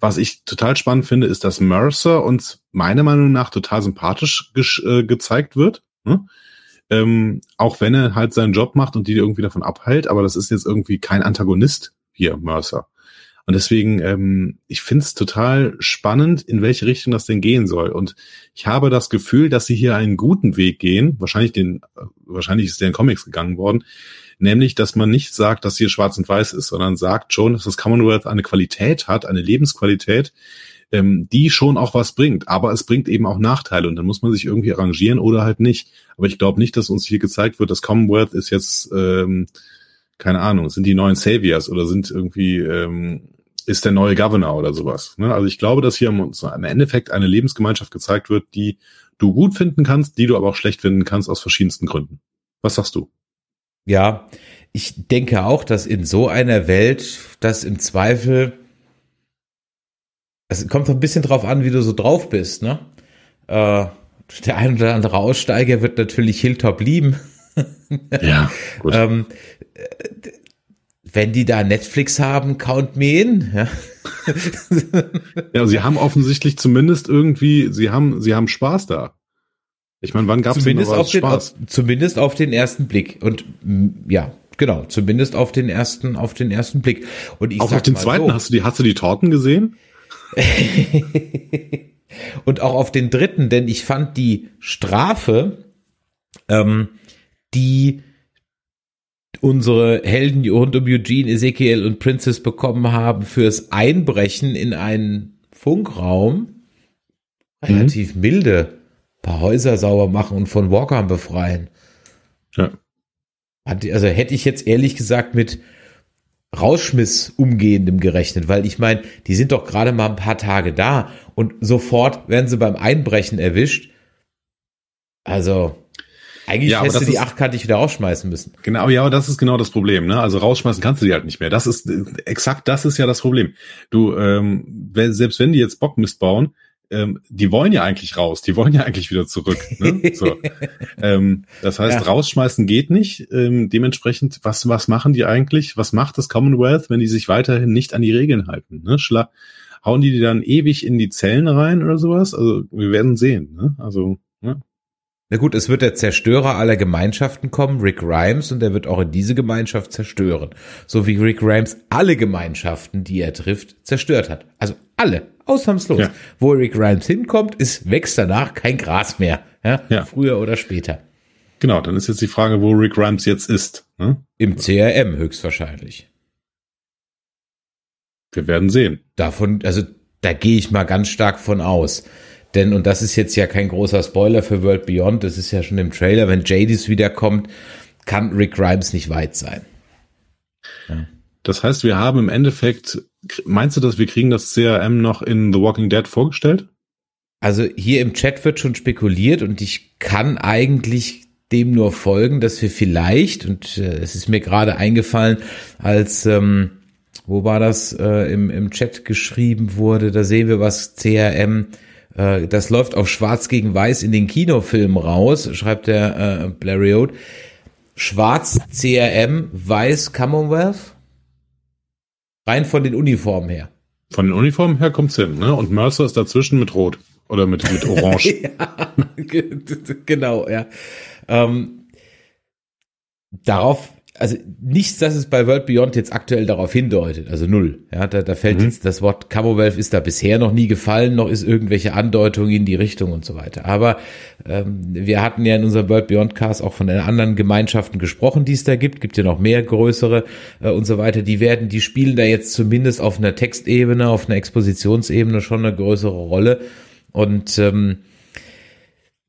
Was ich total spannend finde, ist, dass Mercer uns meiner Meinung nach total sympathisch äh, gezeigt wird. Ne? Ähm, auch wenn er halt seinen Job macht und die irgendwie davon abhält, aber das ist jetzt irgendwie kein Antagonist hier, Mercer. Und deswegen, ähm, ich finde es total spannend, in welche Richtung das denn gehen soll. Und ich habe das Gefühl, dass sie hier einen guten Weg gehen. Wahrscheinlich den, wahrscheinlich ist der in Comics gegangen worden. Nämlich, dass man nicht sagt, dass hier schwarz und weiß ist, sondern sagt schon, dass das Commonwealth eine Qualität hat, eine Lebensqualität, ähm, die schon auch was bringt. Aber es bringt eben auch Nachteile und dann muss man sich irgendwie arrangieren oder halt nicht. Aber ich glaube nicht, dass uns hier gezeigt wird, dass Commonwealth ist jetzt, ähm, keine Ahnung, sind die neuen Saviors oder sind irgendwie ähm, ist der neue Governor oder sowas. Ne? Also ich glaube, dass hier im Endeffekt eine Lebensgemeinschaft gezeigt wird, die du gut finden kannst, die du aber auch schlecht finden kannst aus verschiedensten Gründen. Was sagst du? Ja, ich denke auch, dass in so einer Welt, das im Zweifel, es kommt ein bisschen drauf an, wie du so drauf bist, ne? Äh, der ein oder andere Aussteiger wird natürlich Hilltop lieben. ja, [laughs] gut. ähm, wenn die da Netflix haben, count me in. Ja. [laughs] ja, sie haben offensichtlich zumindest irgendwie, sie haben, sie haben Spaß da. Ich meine, wann gab es zumindest auf den, Spaß? zumindest auf den ersten Blick und ja, genau, zumindest auf den ersten, auf den ersten Blick. Und ich auch auf den zweiten so, hast du die, hast du die Torten gesehen? [laughs] und auch auf den dritten, denn ich fand die Strafe, ähm, die unsere Helden rund um Eugene, Ezekiel und Princess bekommen haben fürs Einbrechen in einen Funkraum, relativ mhm. milde. Ein paar Häuser sauber machen und von Walkern befreien. Ja. Also hätte ich jetzt ehrlich gesagt mit Rauschmiss umgehendem gerechnet, weil ich meine, die sind doch gerade mal ein paar Tage da und sofort werden sie beim Einbrechen erwischt. Also, eigentlich ja, hättest du die achtkante wieder rausschmeißen müssen. Genau, ja, aber das ist genau das Problem. Ne? Also rausschmeißen kannst du die halt nicht mehr. Das ist exakt das ist ja das Problem. Du, ähm, selbst wenn die jetzt Bockmist bauen, ähm, die wollen ja eigentlich raus, die wollen ja eigentlich wieder zurück. Ne? [laughs] So. ähm, das heißt, ja. rausschmeißen geht nicht. Ähm, dementsprechend, was, was machen die eigentlich? Was macht das Commonwealth, wenn die sich weiterhin nicht an die Regeln halten? Ne? Schla hauen die die dann ewig in die Zellen rein oder sowas? Also wir werden sehen. Ne? Also? Na gut, es wird der Zerstörer aller Gemeinschaften kommen, Rick Grimes, und er wird auch in diese Gemeinschaft zerstören. So wie Rick Grimes alle Gemeinschaften, die er trifft, zerstört hat. Also alle, ausnahmslos. Ja. Wo Rick Grimes hinkommt, ist, wächst danach kein Gras mehr. Ja? ja. Früher oder später. Genau, dann ist jetzt die Frage, wo Rick Grimes jetzt ist. Ne? Im CRM höchstwahrscheinlich. Wir werden sehen. Davon, also da gehe ich mal ganz stark von aus. Denn, und das ist jetzt ja kein großer Spoiler für World Beyond, das ist ja schon im Trailer, wenn Jadis wiederkommt, kann Rick Grimes nicht weit sein. Ja. Das heißt, wir haben im Endeffekt, meinst du, dass wir kriegen das CRM noch in The Walking Dead vorgestellt? Also hier im Chat wird schon spekuliert und ich kann eigentlich dem nur folgen, dass wir vielleicht, und äh, es ist mir gerade eingefallen, als, ähm, wo war das, äh, im, im Chat geschrieben wurde, da sehen wir was CRM äh, das läuft auf Schwarz gegen Weiß in den Kinofilmen raus, schreibt der äh, Blariot. Schwarz CRM, Weiß Commonwealth. Rein von den Uniformen her. Von den Uniformen her kommt's hin, ne? Und Mercer ist dazwischen mit Rot oder mit mit Orange. [laughs] ja, [laughs] genau, ja. Ähm, darauf also nichts, dass es bei World Beyond jetzt aktuell darauf hindeutet, also null. Ja, da, da fällt mhm. jetzt das Wort Commonwealth ist da bisher noch nie gefallen, noch ist irgendwelche Andeutung in die Richtung und so weiter. Aber ähm, wir hatten ja in unserem World Beyond Cast auch von den anderen Gemeinschaften gesprochen, die es da gibt. Gibt ja noch mehr größere äh, und so weiter. Die werden, die spielen da jetzt zumindest auf einer Textebene, auf einer Expositionsebene schon eine größere Rolle und ähm,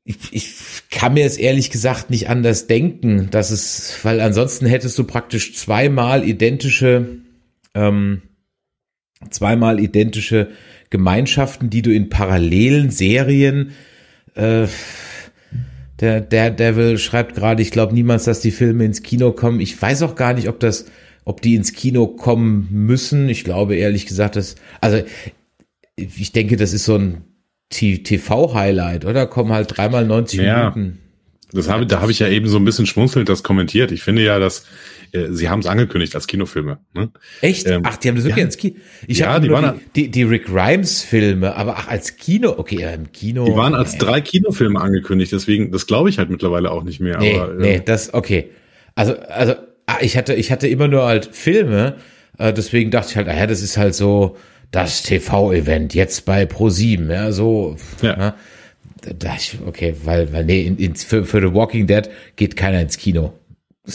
ich, ich kann mir es ehrlich gesagt nicht anders denken, dass es, weil ansonsten hättest du praktisch zweimal identische, ähm, zweimal identische Gemeinschaften, die du in parallelen Serien äh, der, der Devil schreibt gerade, ich glaube niemals, dass die Filme ins Kino kommen. Ich weiß auch gar nicht, ob das, ob die ins Kino kommen müssen. Ich glaube ehrlich gesagt, dass, also ich denke, das ist so ein TV-Highlight, oder? Kommen halt dreimal 90 ja, Minuten. Das habe, da habe ich ja eben so ein bisschen schmunzelnd das kommentiert. Ich finde ja, dass äh, sie haben es angekündigt als Kinofilme. Ne? Echt? Ähm, ach, die haben das wirklich ja, ins Kino. Ich ja, die, waren, die, die, die Rick Grimes Filme, aber ach, als Kino, okay, ja, im Kino. Die waren als drei Kinofilme angekündigt, deswegen, das glaube ich halt mittlerweile auch nicht mehr. Nee, aber, nee, äh, das, okay. Also, also, ah, ich hatte, ich hatte immer nur halt Filme, äh, deswegen dachte ich halt, ah ja, das ist halt so, das TV-Event jetzt bei Pro7, ja, so. Ja. ja da ich, okay, weil, weil nee, in, in, für, für The Walking Dead geht keiner ins Kino. [laughs]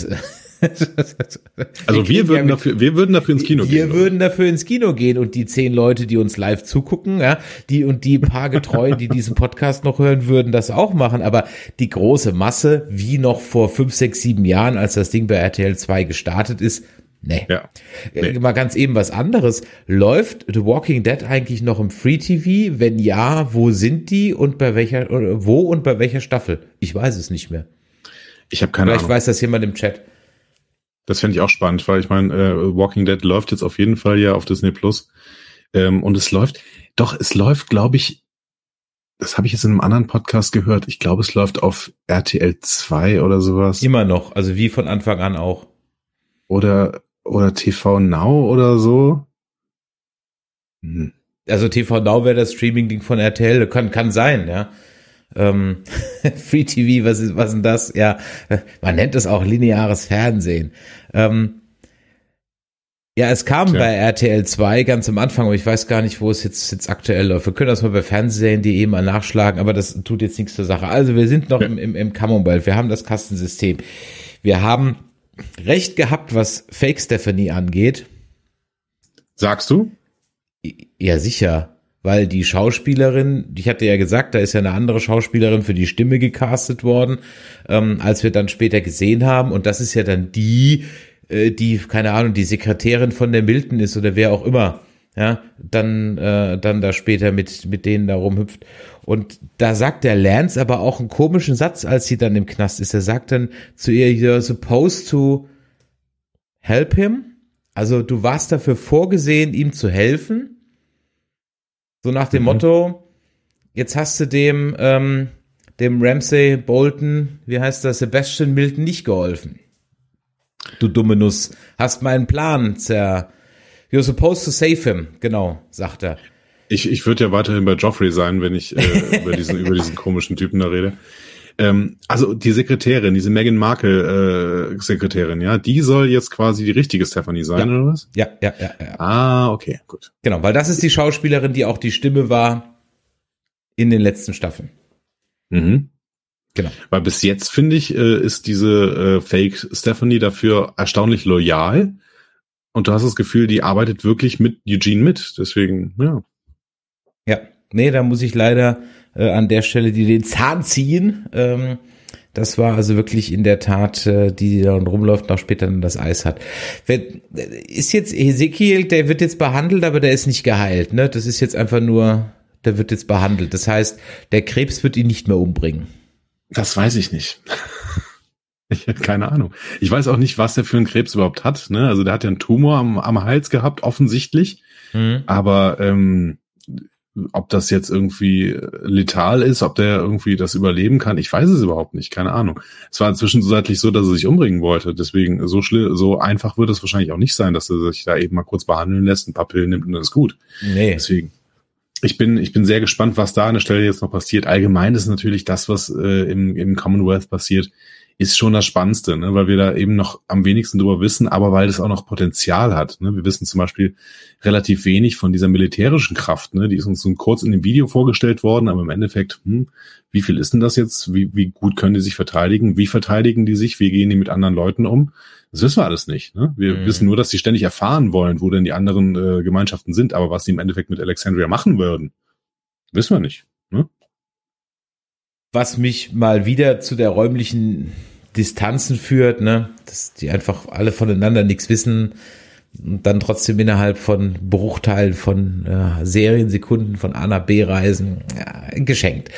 also wir würden dafür, wir würden dafür ins Kino wir gehen. Wir würden dafür ins Kino gehen und die zehn Leute, die uns live zugucken, ja, die und die paar Getreuen, die diesen Podcast noch hören, würden das auch machen. Aber die große Masse, wie noch vor fünf, sechs, sieben Jahren, als das Ding bei RTL 2 gestartet ist, Nee. Ja. Äh, nee. Mal ganz eben was anderes. Läuft The Walking Dead eigentlich noch im Free TV? Wenn ja, wo sind die und bei welcher, wo und bei welcher Staffel? Ich weiß es nicht mehr. Ich habe keine Vielleicht Ahnung. Vielleicht weiß das jemand im Chat. Das fände ich auch spannend, weil ich meine, äh, Walking Dead läuft jetzt auf jeden Fall ja auf Disney Plus. Ähm, und es läuft, doch, es läuft, glaube ich, das habe ich jetzt in einem anderen Podcast gehört. Ich glaube, es läuft auf RTL 2 oder sowas. Immer noch, also wie von Anfang an auch. Oder oder TV Now oder so. Hm. Also TV Now wäre das Streaming-Ding von RTL, kann, kann sein, ja. Ähm, [laughs] Free TV, was ist, was ist denn das? Ja, man nennt es auch lineares Fernsehen. Ähm, ja, es kam Tja. bei RTL 2 ganz am Anfang, aber ich weiß gar nicht, wo es jetzt, jetzt aktuell läuft. Wir können das mal bei Fernsehen.de mal nachschlagen, aber das tut jetzt nichts zur Sache. Also wir sind noch ja. im, im, im Commonwealth, wir haben das Kastensystem. Wir haben recht gehabt, was Fake Stephanie angeht. Sagst du? Ja, sicher. Weil die Schauspielerin, ich hatte ja gesagt, da ist ja eine andere Schauspielerin für die Stimme gecastet worden, ähm, als wir dann später gesehen haben. Und das ist ja dann die, äh, die, keine Ahnung, die Sekretärin von der Milton ist oder wer auch immer, ja, dann, äh, dann da später mit, mit denen da rumhüpft. Und da sagt der Lance aber auch einen komischen Satz, als sie dann im Knast ist. Er sagt dann zu ihr, you're supposed to help him. Also du warst dafür vorgesehen, ihm zu helfen. So nach dem mhm. Motto, jetzt hast du dem, ähm, dem Ramsey Bolton, wie heißt das, Sebastian Milton nicht geholfen. Du dumme Nuss, hast meinen Plan zer. You're supposed to save him, genau, sagt er. Ich, ich würde ja weiterhin bei Joffrey sein, wenn ich äh, [laughs] über, diesen, über diesen komischen Typen da rede. Ähm, also die Sekretärin, diese Meghan Markle äh, Sekretärin, ja, die soll jetzt quasi die richtige Stephanie sein, ja. oder was? Ja, ja, ja, ja. Ah, okay, gut. Genau, weil das ist die Schauspielerin, die auch die Stimme war in den letzten Staffeln. Mhm. Genau. Weil bis jetzt, finde ich, äh, ist diese äh, Fake Stephanie dafür erstaunlich loyal. Und du hast das Gefühl, die arbeitet wirklich mit Eugene mit. Deswegen, ja. Ja, nee, da muss ich leider äh, an der Stelle die den Zahn ziehen. Ähm, das war also wirklich in der Tat, äh, die dann rumläuft, noch später dann das Eis hat. Ist jetzt Ezekiel, der wird jetzt behandelt, aber der ist nicht geheilt. Ne? Das ist jetzt einfach nur, der wird jetzt behandelt. Das heißt, der Krebs wird ihn nicht mehr umbringen. Das weiß ich nicht. Ich habe keine Ahnung. Ich weiß auch nicht, was der für einen Krebs überhaupt hat. Ne? Also der hat ja einen Tumor am, am Hals gehabt, offensichtlich. Mhm. Aber ähm, ob das jetzt irgendwie letal ist, ob der irgendwie das überleben kann, ich weiß es überhaupt nicht, keine Ahnung. Es war zwischenzeitlich so, dass er sich umbringen wollte. Deswegen so schlimm, so einfach wird es wahrscheinlich auch nicht sein, dass er sich da eben mal kurz behandeln lässt, ein paar Pillen nimmt und dann ist gut. Nee. Deswegen ich bin, ich bin sehr gespannt, was da an der Stelle jetzt noch passiert. Allgemein ist natürlich das, was äh, im, im Commonwealth passiert, ist schon das Spannendste, ne? weil wir da eben noch am wenigsten drüber wissen, aber weil es auch noch Potenzial hat. Ne? Wir wissen zum Beispiel relativ wenig von dieser militärischen Kraft. Ne? Die ist uns so kurz in dem Video vorgestellt worden, aber im Endeffekt, hm, wie viel ist denn das jetzt? Wie, wie gut können die sich verteidigen? Wie verteidigen die sich? Wie gehen die mit anderen Leuten um? Das wissen wir alles nicht. Ne? Wir mhm. wissen nur, dass sie ständig erfahren wollen, wo denn die anderen äh, Gemeinschaften sind, aber was sie im Endeffekt mit Alexandria machen würden, wissen wir nicht. Was mich mal wieder zu der räumlichen Distanzen führt, ne, dass die einfach alle voneinander nichts wissen und dann trotzdem innerhalb von Bruchteilen von äh, Seriensekunden von A nach B reisen, ja, geschenkt.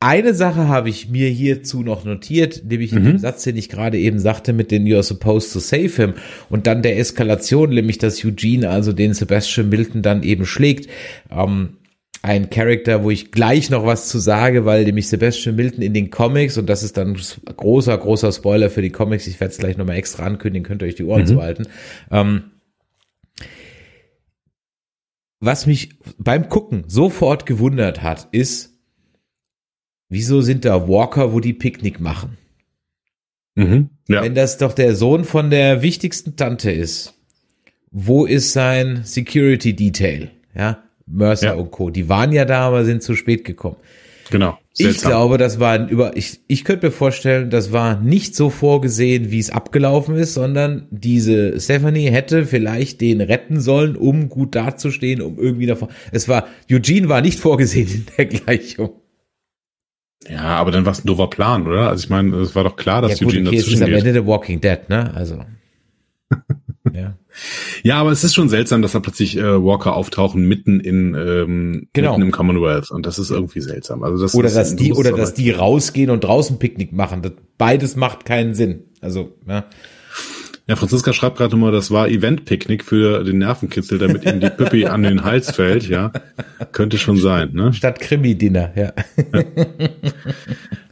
Eine Sache habe ich mir hierzu noch notiert, nämlich mhm. in dem Satz, den ich gerade eben sagte, mit den You're supposed to save him und dann der Eskalation, nämlich dass Eugene also den Sebastian Milton dann eben schlägt. Ähm, ein Charakter, wo ich gleich noch was zu sage, weil nämlich Sebastian Milton in den Comics, und das ist dann großer, großer Spoiler für die Comics, ich werde es gleich nochmal extra ankündigen, könnt ihr euch die Ohren mhm. zuhalten. Ähm, was mich beim Gucken sofort gewundert hat, ist, wieso sind da Walker, wo die Picknick machen? Mhm, ja. Wenn das doch der Sohn von der wichtigsten Tante ist, wo ist sein Security Detail? Ja, Mercer ja. und Co. Die waren ja da, aber sind zu spät gekommen. Genau. Seltsam. Ich glaube, das war ein über, ich, ich könnte mir vorstellen, das war nicht so vorgesehen, wie es abgelaufen ist, sondern diese Stephanie hätte vielleicht den retten sollen, um gut dazustehen, um irgendwie davon. Es war, Eugene war nicht vorgesehen in der Gleichung. Ja, aber dann war es ein doofer Plan, oder? Also ich meine, es war doch klar, dass ja, gut, Eugene okay, dazwischen ist am Ende The Walking Dead, ne? Also. [laughs] ja. Ja, aber es ist schon seltsam, dass da plötzlich äh, Walker auftauchen mitten in ähm, genau. mitten im Commonwealth und das ist irgendwie seltsam. Also das oder ist dass die oder dass die rausgehen und draußen Picknick machen. Das, beides macht keinen Sinn. Also ja. Ja, Franziska schreibt gerade nochmal, das war Event-Picknick für den Nervenkitzel, damit ihm die Püppi an den Hals fällt, ja. Könnte schon sein, ne? Statt Krimi-Dinner, ja. ja.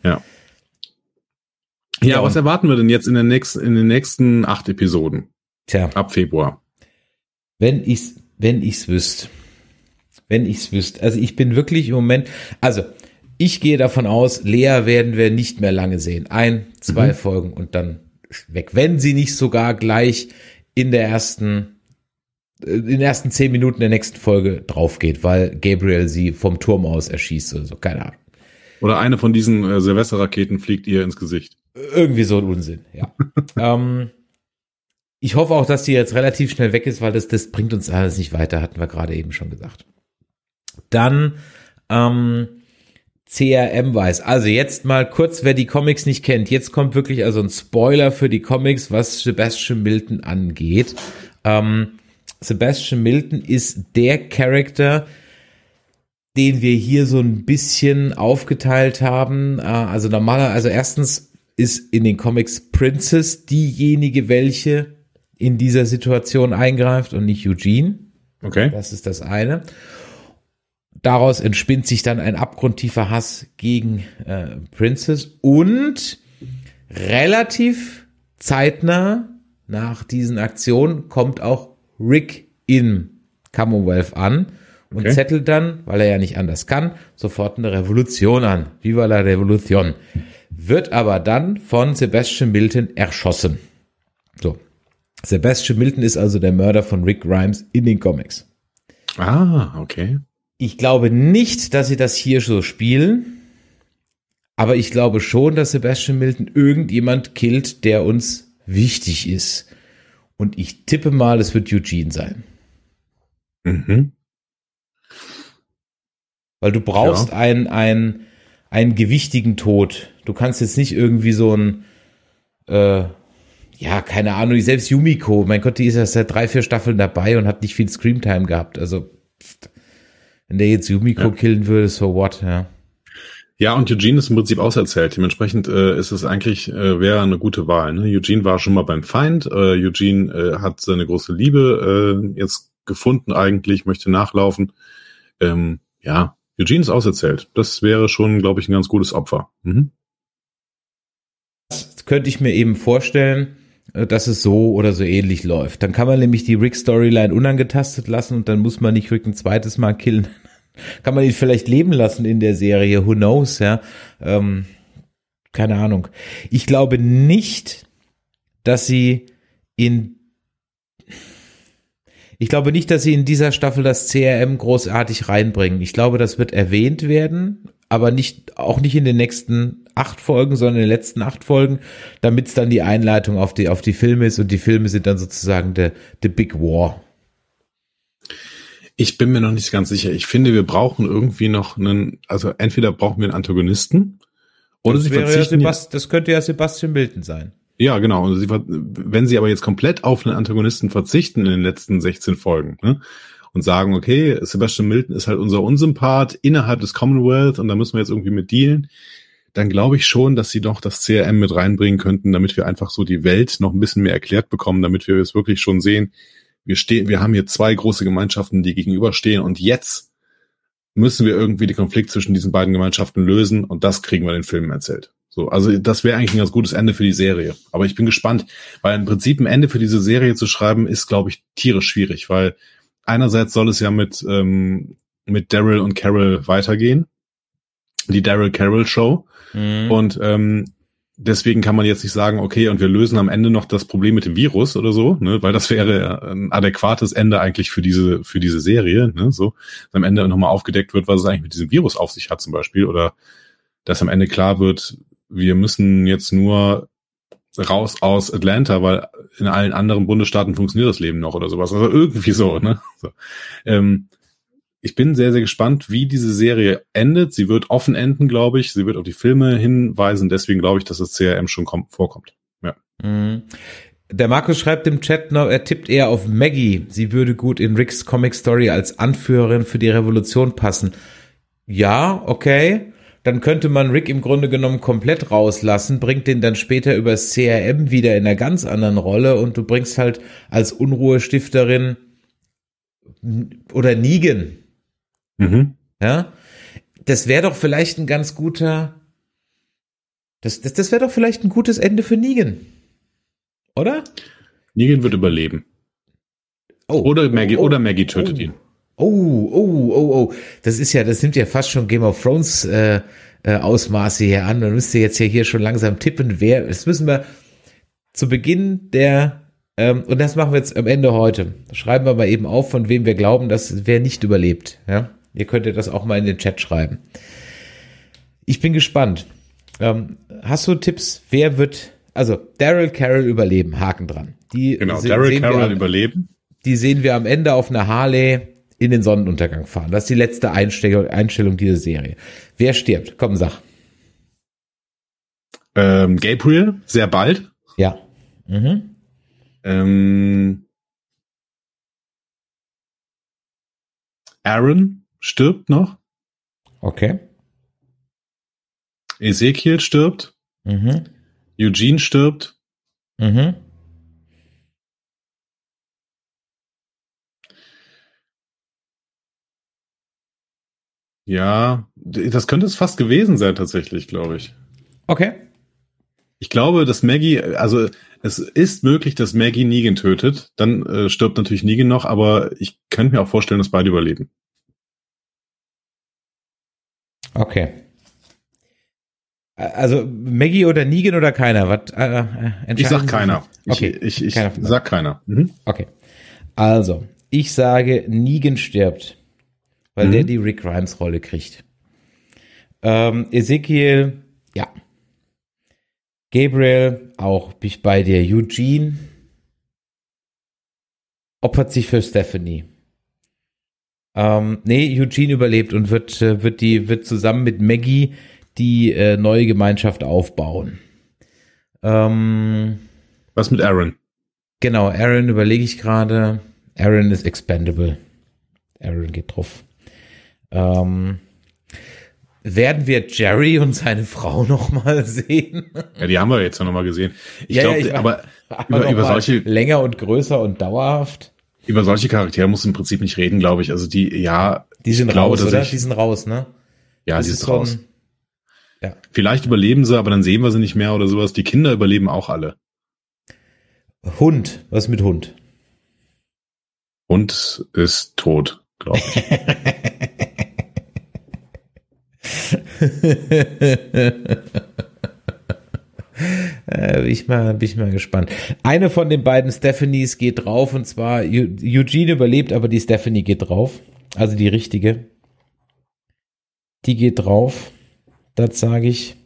ja. Ja, was erwarten wir denn jetzt in, der nächsten, in den nächsten acht Episoden? Tja. Ab Februar. Wenn ich's, wenn ich's wüsste. Wenn ich's wüsste. Also ich bin wirklich im Moment, also Ich gehe davon aus, Lea werden wir nicht mehr lange sehen. Ein, zwei mhm. Folgen und dann weg. Wenn sie nicht sogar gleich in der ersten, äh, in den ersten zehn Minuten der nächsten Folge drauf geht, weil Gabriel sie vom Turm aus erschießt oder so. Keine Ahnung. Oder eine von diesen äh, Silvesterraketen fliegt ihr ins Gesicht. Irgendwie so ein Unsinn, ja. [laughs] ähm, ich hoffe auch, dass die jetzt relativ schnell weg ist, weil das, das bringt uns alles nicht weiter, hatten wir gerade eben schon gesagt. Dann ähm, CRM weiß. Also jetzt mal kurz, wer die Comics nicht kennt. Jetzt kommt wirklich also ein Spoiler für die Comics, was Sebastian Milton angeht. Ähm, Sebastian Milton ist der Charakter, den wir hier so ein bisschen aufgeteilt haben. Äh, also normaler, also erstens ist in den Comics Princess diejenige, welche in dieser Situation eingreift und nicht Eugene. Okay. Das ist das eine. Daraus entspinnt sich dann ein abgrundtiefer Hass gegen äh, Princess und relativ zeitnah nach diesen Aktionen kommt auch Rick in Commonwealth an und okay. zettelt dann, weil er ja nicht anders kann, sofort eine Revolution an. Viva la Revolution. Wird aber dann von Sebastian Milton erschossen. So. Sebastian Milton ist also der Mörder von Rick Grimes in den Comics. Ah, okay. Ich glaube nicht, dass sie das hier so spielen. Aber ich glaube schon, dass Sebastian Milton irgendjemand killt, der uns wichtig ist. Und ich tippe mal, es wird Eugene sein. Mhm. Weil du brauchst ja. einen, einen, einen gewichtigen Tod. Du kannst jetzt nicht irgendwie so ein, äh, ja, keine Ahnung, selbst Yumiko, mein Gott, die ist ja seit drei, vier Staffeln dabei und hat nicht viel Screamtime gehabt. Also, wenn der jetzt Yumiko ja. killen würde, so what, ja. Ja, und Eugene ist im Prinzip auserzählt. Dementsprechend äh, ist es eigentlich, äh, wäre eine gute Wahl. Ne? Eugene war schon mal beim Feind. Äh, Eugene äh, hat seine große Liebe äh, jetzt gefunden eigentlich, möchte nachlaufen. Ähm, ja, Eugene ist auserzählt. Das wäre schon, glaube ich, ein ganz gutes Opfer. Mhm. Das könnte ich mir eben vorstellen, dass es so oder so ähnlich läuft. Dann kann man nämlich die Rick-Storyline unangetastet lassen und dann muss man nicht Rick ein zweites Mal killen. [laughs] kann man ihn vielleicht leben lassen in der Serie, who knows, ja. Ähm, keine Ahnung. Ich glaube nicht, dass sie in ich glaube nicht, dass sie in dieser Staffel das CRM großartig reinbringen. Ich glaube, das wird erwähnt werden, aber nicht, auch nicht in den nächsten acht Folgen, sondern in den letzten acht Folgen, damit es dann die Einleitung auf die, auf die Filme ist und die Filme sind dann sozusagen der, der Big War. Ich bin mir noch nicht ganz sicher. Ich finde, wir brauchen irgendwie noch einen, also entweder brauchen wir einen Antagonisten oder das sie verzichten. Ja das könnte ja Sebastian Milton sein. Ja, genau. Und sie, wenn sie aber jetzt komplett auf einen Antagonisten verzichten in den letzten 16 Folgen ne, und sagen, okay, Sebastian Milton ist halt unser Unsympath innerhalb des Commonwealth und da müssen wir jetzt irgendwie mit dealen, dann glaube ich schon, dass sie doch das CRM mit reinbringen könnten, damit wir einfach so die Welt noch ein bisschen mehr erklärt bekommen, damit wir es wirklich schon sehen. Wir stehen, wir haben hier zwei große Gemeinschaften, die gegenüberstehen und jetzt müssen wir irgendwie den Konflikt zwischen diesen beiden Gemeinschaften lösen und das kriegen wir den Filmen erzählt. So, also das wäre eigentlich ein ganz gutes Ende für die Serie. Aber ich bin gespannt, weil im Prinzip ein Ende für diese Serie zu schreiben, ist, glaube ich, tierisch schwierig, weil einerseits soll es ja mit, ähm, mit Daryl und Carol weitergehen. Die Daryl Carol Show. Mhm. Und ähm, deswegen kann man jetzt nicht sagen, okay, und wir lösen am Ende noch das Problem mit dem Virus oder so, ne, weil das wäre ein adäquates Ende eigentlich für diese, für diese Serie, ne, so, am Ende nochmal aufgedeckt wird, was es eigentlich mit diesem Virus auf sich hat zum Beispiel, oder dass am Ende klar wird, wir müssen jetzt nur raus aus Atlanta, weil in allen anderen Bundesstaaten funktioniert das Leben noch oder sowas. Also irgendwie so, ne? So. Ähm, ich bin sehr, sehr gespannt, wie diese Serie endet. Sie wird offen enden, glaube ich. Sie wird auf die Filme hinweisen. Deswegen glaube ich, dass das CRM schon kommt, vorkommt. Ja. Mhm. Der Markus schreibt im Chat noch, er tippt eher auf Maggie. Sie würde gut in Ricks Comic Story als Anführerin für die Revolution passen. Ja, okay dann könnte man Rick im Grunde genommen komplett rauslassen, bringt den dann später übers CRM wieder in einer ganz anderen Rolle und du bringst halt als Unruhestifterin oder Negan. Mhm. Ja, das wäre doch vielleicht ein ganz guter, das, das, das wäre doch vielleicht ein gutes Ende für Negan. Oder? Negan wird überleben. Oh, oder Maggie, oh, oder Maggie tötet oh. ihn. Oh, oh, oh, oh. Das ist ja, das nimmt ja fast schon Game of Thrones äh, äh, Ausmaße hier an. Man müsste jetzt ja hier schon langsam tippen, wer. Das müssen wir zu Beginn der ähm, und das machen wir jetzt am Ende heute. Schreiben wir mal eben auf, von wem wir glauben, dass wer nicht überlebt. Ja, ihr könnt ja das auch mal in den Chat schreiben. Ich bin gespannt. Ähm, hast du Tipps? Wer wird also Daryl Carroll überleben? Haken dran. Die genau, Daryl Carroll überleben. Die sehen wir am Ende auf einer Harley in den Sonnenuntergang fahren. Das ist die letzte Einstellung, Einstellung dieser Serie. Wer stirbt? Komm, sag. Ähm, Gabriel, sehr bald. Ja. Mhm. Ähm, Aaron stirbt noch. Okay. Ezekiel stirbt. Mhm. Eugene stirbt. Mhm. Ja, das könnte es fast gewesen sein, tatsächlich, glaube ich. Okay. Ich glaube, dass Maggie, also es ist möglich, dass Maggie Negan tötet. Dann äh, stirbt natürlich Negan noch, aber ich könnte mir auch vorstellen, dass beide überleben. Okay. Also Maggie oder Negan oder keiner? Was, äh, äh ich sag keiner. Okay. Ich, ich, ich keiner sag keiner. Mhm. Okay. Also, ich sage, Negan stirbt weil mhm. der die Rick Grimes Rolle kriegt. Ähm, Ezekiel, ja. Gabriel, auch bin ich bei dir. Eugene opfert sich für Stephanie. Ähm, nee, Eugene überlebt und wird, äh, wird die, wird zusammen mit Maggie die äh, neue Gemeinschaft aufbauen. Ähm, Was mit Aaron? Genau, Aaron überlege ich gerade. Aaron ist expendable. Aaron geht drauf. Ähm, werden wir Jerry und seine Frau [laughs] noch mal sehen? Ja, die haben wir jetzt noch mal gesehen. Ich ja, glaube, ja, aber [laughs] über, über solche länger und größer und dauerhaft. Über solche Charaktere muss im Prinzip nicht reden, glaube ich. Also die, ja, die sind glaube, raus, oder? Ich, die sind raus, ne? Ja, das sie ist, ist raus. ja. Vielleicht überleben sie, aber dann sehen wir sie nicht mehr oder sowas. Die Kinder überleben auch alle. Hund, was mit Hund? Hund ist tot, glaube ich. [laughs] [laughs] äh, bin, ich mal, bin ich mal gespannt. Eine von den beiden Stephanies geht drauf und zwar Eugene überlebt, aber die Stephanie geht drauf. Also die richtige. Die geht drauf. Das sage ich.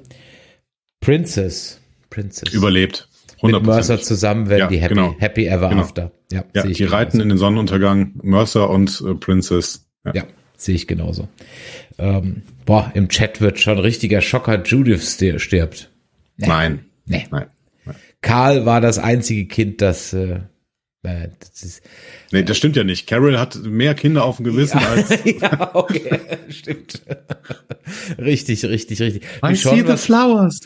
Princess. Princess. Überlebt. 100%. Mit Mercer zusammen werden ja, die happy, genau. happy ever genau. after. Ja, ja die reiten in den Sonnenuntergang. Mercer und äh, Princess. Ja. ja, sehe ich genauso. Ähm, boah, im Chat wird schon richtiger Schocker, Judith stirbt. Nee. Nein. Nee. Nein. Nein. Karl war das einzige Kind, das, äh, äh das ist, Nee, das stimmt ja nicht. Carol hat mehr Kinder auf dem Gewissen ja, als. [laughs] ja, okay, stimmt. richtig, richtig, richtig. I Michonne, see the flowers.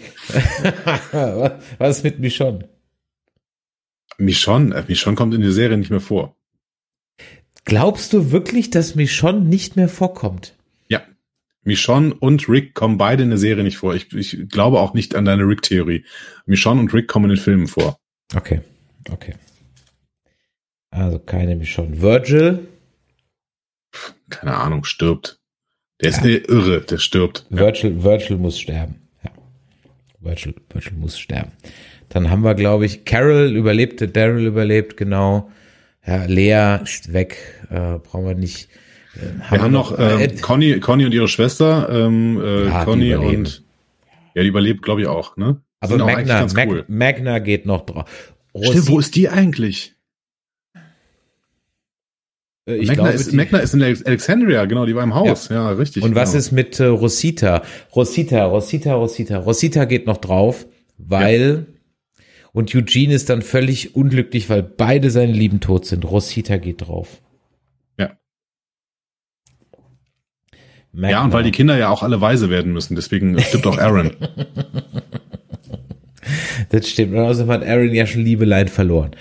[laughs] was mit Michonne? Michonne, äh, Michonne kommt in der Serie nicht mehr vor. Glaubst du wirklich, dass Michonne nicht mehr vorkommt? Ja. Michonne und Rick kommen beide in der Serie nicht vor. Ich, ich glaube auch nicht an deine Rick-Theorie. Michonne und Rick kommen in den Filmen vor. Okay, okay. Also keine Michonne. Virgil? Keine Ahnung, stirbt. Der ist ja. irre, der stirbt. Virgil, ja. Virgil muss sterben. Ja. Virgil, Virgil muss sterben. Dann haben wir, glaube ich, Carol überlebte, Daryl überlebt, genau. Ja, Lea weg, äh, brauchen wir nicht. Äh, haben wir haben noch äh, äh Conny, Conny und ihre Schwester, ähm, äh, ja, Conny und ja, die überlebt, glaube ich, auch, ne? Aber Magna, Mag, cool. Magna geht noch drauf. Stimmt, wo ist die eigentlich? Äh, ich Magna, glaube, ist, Magna ist in Alexandria, genau, die war im Haus, ja, ja richtig. Und was genau. ist mit äh, Rosita? Rosita, Rosita, Rosita. Rosita geht noch drauf, weil ja. Und Eugene ist dann völlig unglücklich, weil beide seine Lieben tot sind. Rosita geht drauf. Ja. Merkt ja, und weil die Kinder ja auch alle weise werden müssen, deswegen stimmt auch Aaron. [laughs] das stimmt. Und außerdem hat Aaron ja schon Liebelein verloren.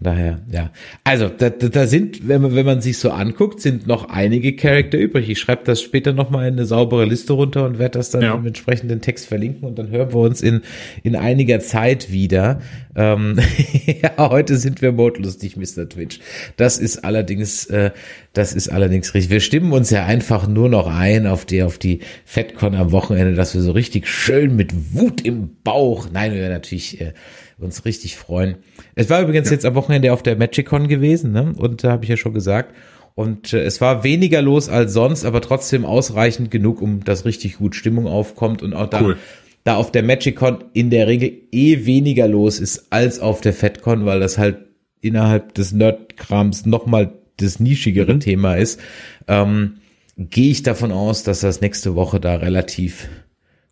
Daher, ja. Also, da, da sind, wenn man, wenn man sich so anguckt, sind noch einige Charakter übrig. Ich schreibe das später nochmal in eine saubere Liste runter und werde das dann ja. im entsprechenden Text verlinken und dann hören wir uns in, in einiger Zeit wieder. Ähm, [laughs] ja, heute sind wir modlustig, Mr. Twitch. Das ist allerdings, äh, das ist allerdings richtig. Wir stimmen uns ja einfach nur noch ein auf die, auf die FedCon am Wochenende, dass wir so richtig schön mit Wut im Bauch, nein, wir werden natürlich äh, uns richtig freuen. Es war übrigens ja. jetzt am Wochenende auf der MagicCon gewesen, ne? Und da habe ich ja schon gesagt. Und äh, es war weniger los als sonst, aber trotzdem ausreichend genug, um dass richtig gut Stimmung aufkommt und auch da cool da auf der MagicCon in der Regel eh weniger los ist als auf der FedCon, weil das halt innerhalb des Nerdkrams nochmal das nischigere mhm. Thema ist, ähm, gehe ich davon aus, dass das nächste Woche da relativ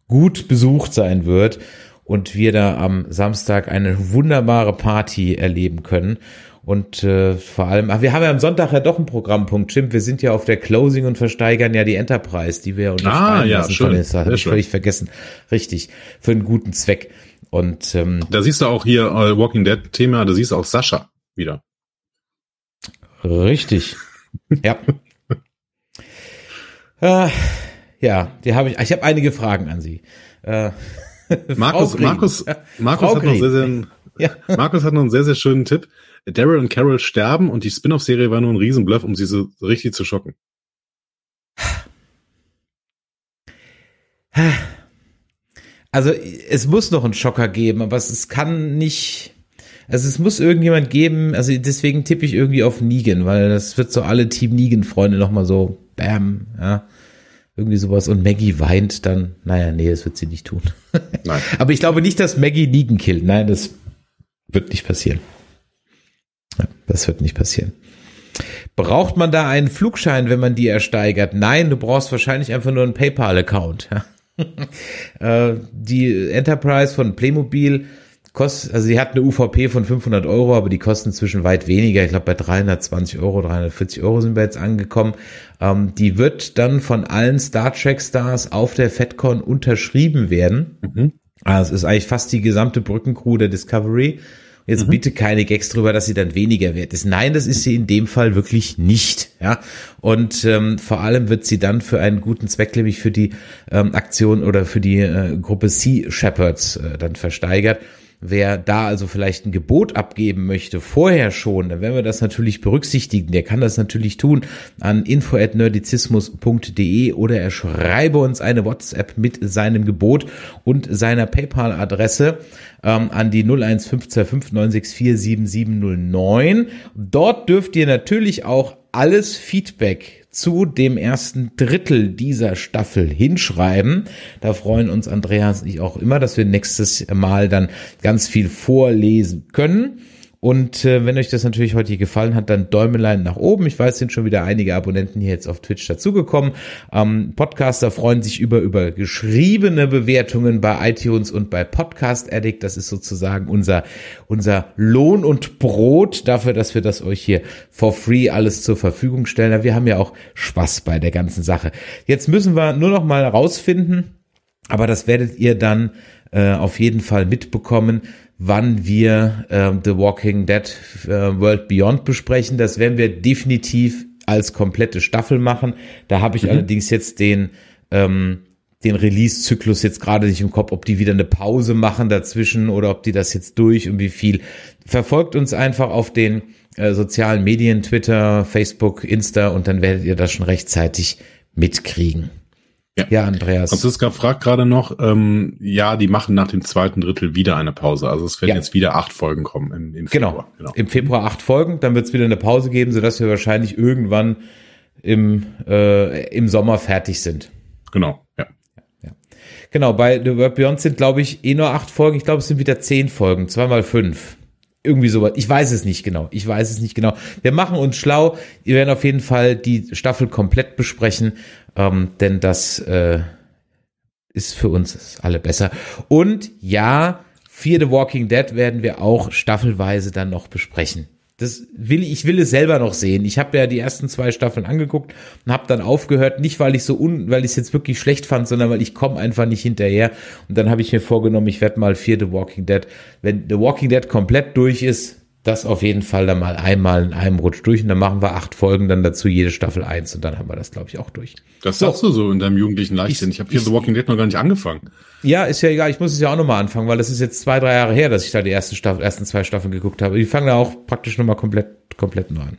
gut besucht sein wird und wir da am Samstag eine wunderbare Party erleben können. Und äh, vor allem, ach, wir haben ja am Sonntag ja doch einen Programmpunkt, Stimmt, wir sind ja auf der Closing und versteigern ja die Enterprise, die wir unterschreiben ah, ja, lassen schön. Das habe ich völlig vergessen. Richtig, für einen guten Zweck. Und ähm, da siehst du auch hier äh, Walking Dead Thema, da siehst du auch Sascha wieder. Richtig. [laughs] ja. äh, ja, die habe ich. Ich habe einige Fragen an Sie. Äh, [laughs] Markus, Markus, Markus hat noch sehr, sehr, [laughs] ja. Markus hat noch einen sehr, sehr schönen Tipp. Daryl und Carol sterben und die Spin-off-Serie war nur ein Riesenbluff, um sie so richtig zu schocken. [sighs] Also es muss noch einen Schocker geben, aber es, kann nicht. Also es muss irgendjemand geben, also deswegen tippe ich irgendwie auf Negan, weil das wird so alle Team Negan-Freunde nochmal so, bam, ja. Irgendwie sowas. Und Maggie weint dann, naja, nee, das wird sie nicht tun. [laughs] Nein. aber ich glaube nicht, dass Maggie Negan killt. Nein, das wird nicht passieren. Das wird nicht passieren. Braucht man da einen Flugschein, wenn man die ersteigert? Nein, du brauchst wahrscheinlich einfach nur einen PayPal-Account. [laughs] äh, die Enterprise von Playmobil kostet, also sie hat eine UVP von 500 Euro, aber die kosten inzwischen weit weniger. Ich glaube, bei 320 Euro, 340 Euro sind wir jetzt angekommen. Ähm, die wird dann von allen Star Trek Stars auf der FedCon unterschrieben werden. Mhm. Also es ist eigentlich fast die gesamte Brückencrew der Discovery. Jetzt mhm. bitte keine Gags drüber, dass sie dann weniger wert ist. Nein, das ist sie in dem Fall wirklich nicht. Ja, und ähm, vor allem wird sie dann für einen guten Zweck, nämlich für die ähm, Aktion oder für die äh, Gruppe Sea Shepherds äh, dann versteigert. Wer da also vielleicht ein Gebot abgeben möchte, vorher schon, dann werden wir das natürlich berücksichtigen. Der kann das natürlich tun an info.nerdizismus.de oder er schreibe uns eine WhatsApp mit seinem Gebot und seiner PayPal-Adresse ähm, an die 0152596477709. Dort dürft ihr natürlich auch alles Feedback zu dem ersten Drittel dieser Staffel hinschreiben. Da freuen uns Andreas und ich auch immer, dass wir nächstes Mal dann ganz viel vorlesen können. Und äh, wenn euch das natürlich heute hier gefallen hat, dann Däumelein nach oben. Ich weiß, sind schon wieder einige Abonnenten hier jetzt auf Twitch dazugekommen. Ähm, Podcaster freuen sich über, über geschriebene Bewertungen bei iTunes und bei Podcast Addict. Das ist sozusagen unser, unser Lohn und Brot dafür, dass wir das euch hier for free alles zur Verfügung stellen. Wir haben ja auch Spaß bei der ganzen Sache. Jetzt müssen wir nur noch mal rausfinden, aber das werdet ihr dann äh, auf jeden Fall mitbekommen, wann wir äh, The Walking Dead äh, World Beyond besprechen. Das werden wir definitiv als komplette Staffel machen. Da habe ich mhm. allerdings jetzt den ähm, den Release-Zyklus jetzt gerade nicht im Kopf, ob die wieder eine Pause machen dazwischen oder ob die das jetzt durch und wie viel. Verfolgt uns einfach auf den äh, sozialen Medien, Twitter, Facebook, Insta und dann werdet ihr das schon rechtzeitig mitkriegen. Ja, ja Andreas. Franziska fragt gerade noch, ähm, ja, die machen nach dem zweiten Drittel wieder eine Pause. Also es werden ja. jetzt wieder acht Folgen kommen im, im genau. Februar. Genau, im Februar acht Folgen, dann wird es wieder eine Pause geben, sodass wir wahrscheinlich irgendwann im, äh, im Sommer fertig sind. Genau, ja. ja. Genau, bei The World Beyond sind, glaube ich, eh nur acht Folgen. Ich glaube, es sind wieder zehn Folgen, zweimal fünf. Irgendwie sowas. Ich weiß es nicht genau. Ich weiß es nicht genau. Wir machen uns schlau. Wir werden auf jeden Fall die Staffel komplett besprechen ähm, denn das äh, ist für uns alle besser. Und ja, The Walking Dead werden wir auch staffelweise dann noch besprechen. Das will ich will es selber noch sehen. Ich habe ja die ersten zwei Staffeln angeguckt und habe dann aufgehört, nicht weil ich so un, weil ich es jetzt wirklich schlecht fand, sondern weil ich komme einfach nicht hinterher. Und dann habe ich mir vorgenommen, ich werde mal für The Walking Dead, wenn The Walking Dead komplett durch ist, das auf jeden Fall dann mal einmal in einem Rutsch durch und dann machen wir acht Folgen dann dazu, jede Staffel eins und dann haben wir das, glaube ich, auch durch. Das sagst so. du so in deinem jugendlichen Leichtsinn. Ich, ich habe hier The Walking Dead noch gar nicht angefangen. Ja, ist ja egal. Ich muss es ja auch nochmal anfangen, weil das ist jetzt zwei, drei Jahre her, dass ich da die erste Staffel, ersten zwei Staffeln geguckt habe. Die fangen da auch praktisch nochmal komplett, komplett neu an.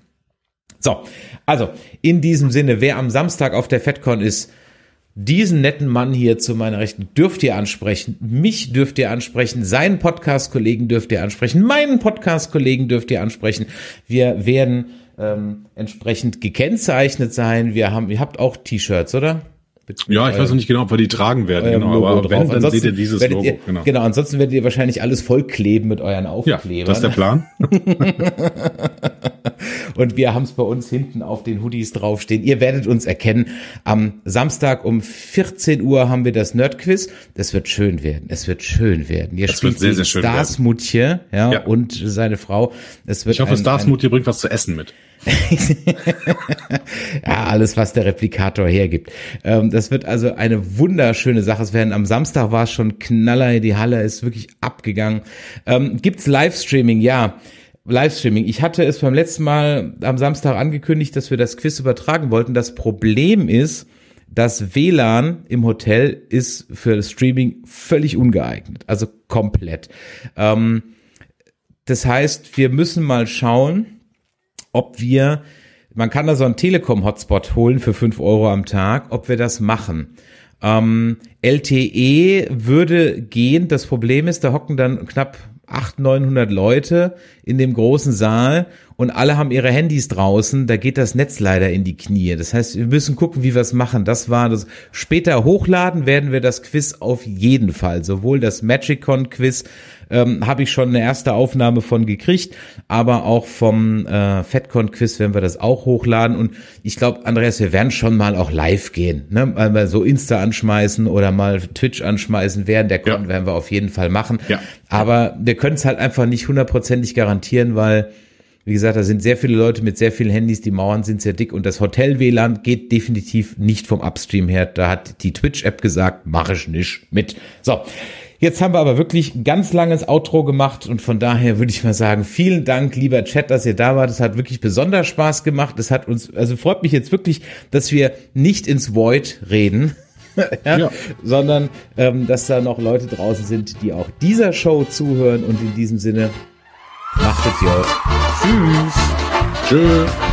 So, also in diesem Sinne, wer am Samstag auf der FedCon ist, diesen netten Mann hier zu meiner Rechten dürft ihr ansprechen, mich dürft ihr ansprechen, seinen Podcast-Kollegen dürft ihr ansprechen, meinen Podcast-Kollegen dürft ihr ansprechen. Wir werden ähm, entsprechend gekennzeichnet sein. Wir haben, ihr habt auch T-Shirts, oder? Ja, ich weiß noch nicht genau, ob wir die tragen werden, genau, Logo aber drauf. wenn, dann ansonsten seht ihr dieses Logo. Ihr, genau. genau, ansonsten werdet ihr wahrscheinlich alles vollkleben mit euren Aufklebern. Ja, das ist der Plan. [laughs] Und wir haben es bei uns hinten auf den Hoodies draufstehen. Ihr werdet uns erkennen. Am Samstag um 14 Uhr haben wir das Nerdquiz. Das wird schön werden. Es wird schön werden. Ihr das spielt sehr, sehr schön Stars Mutje, ja, ja, und seine Frau. Es wird ich hoffe, ein, Stars Mutje bringt was zu essen mit. [laughs] ja, alles, was der Replikator hergibt. Ähm, das wird also eine wunderschöne Sache. Es werden am Samstag war es schon Knaller, die Halle ist wirklich abgegangen. Ähm, gibt's Livestreaming? Ja. Livestreaming. Ich hatte es beim letzten Mal am Samstag angekündigt, dass wir das Quiz übertragen wollten. Das Problem ist, das WLAN im Hotel ist für das Streaming völlig ungeeignet. Also komplett. Ähm, das heißt, wir müssen mal schauen, ob wir, man kann da so einen Telekom-Hotspot holen für fünf Euro am Tag, ob wir das machen. Ähm, LTE würde gehen. Das Problem ist, da hocken dann knapp 800, 900 Leute in dem großen Saal und alle haben ihre Handys draußen. Da geht das Netz leider in die Knie. Das heißt, wir müssen gucken, wie wir es machen. Das war das. Später hochladen werden wir das Quiz auf jeden Fall. Sowohl das Magicon Quiz ähm, habe ich schon eine erste Aufnahme von gekriegt, aber auch vom äh, FedCon-Quiz werden wir das auch hochladen. Und ich glaube, Andreas, wir werden schon mal auch live gehen, ne? Mal, mal so Insta anschmeißen oder mal Twitch anschmeißen. Während der Con ja. werden wir auf jeden Fall machen. Ja. Aber wir können es halt einfach nicht hundertprozentig garantieren, weil wie gesagt, da sind sehr viele Leute mit sehr vielen Handys, die Mauern sind sehr dick und das Hotel-WLAN geht definitiv nicht vom Upstream her. Da hat die Twitch-App gesagt, mach ich nicht mit. So, Jetzt haben wir aber wirklich ganz langes Outro gemacht und von daher würde ich mal sagen, vielen Dank, lieber Chat, dass ihr da wart. Es hat wirklich besonders Spaß gemacht. Es hat uns, also freut mich jetzt wirklich, dass wir nicht ins Void reden. [laughs] ja, ja. sondern ähm, dass da noch Leute draußen sind, die auch dieser Show zuhören und in diesem Sinne macht es ja. Tschüss. Tschüss.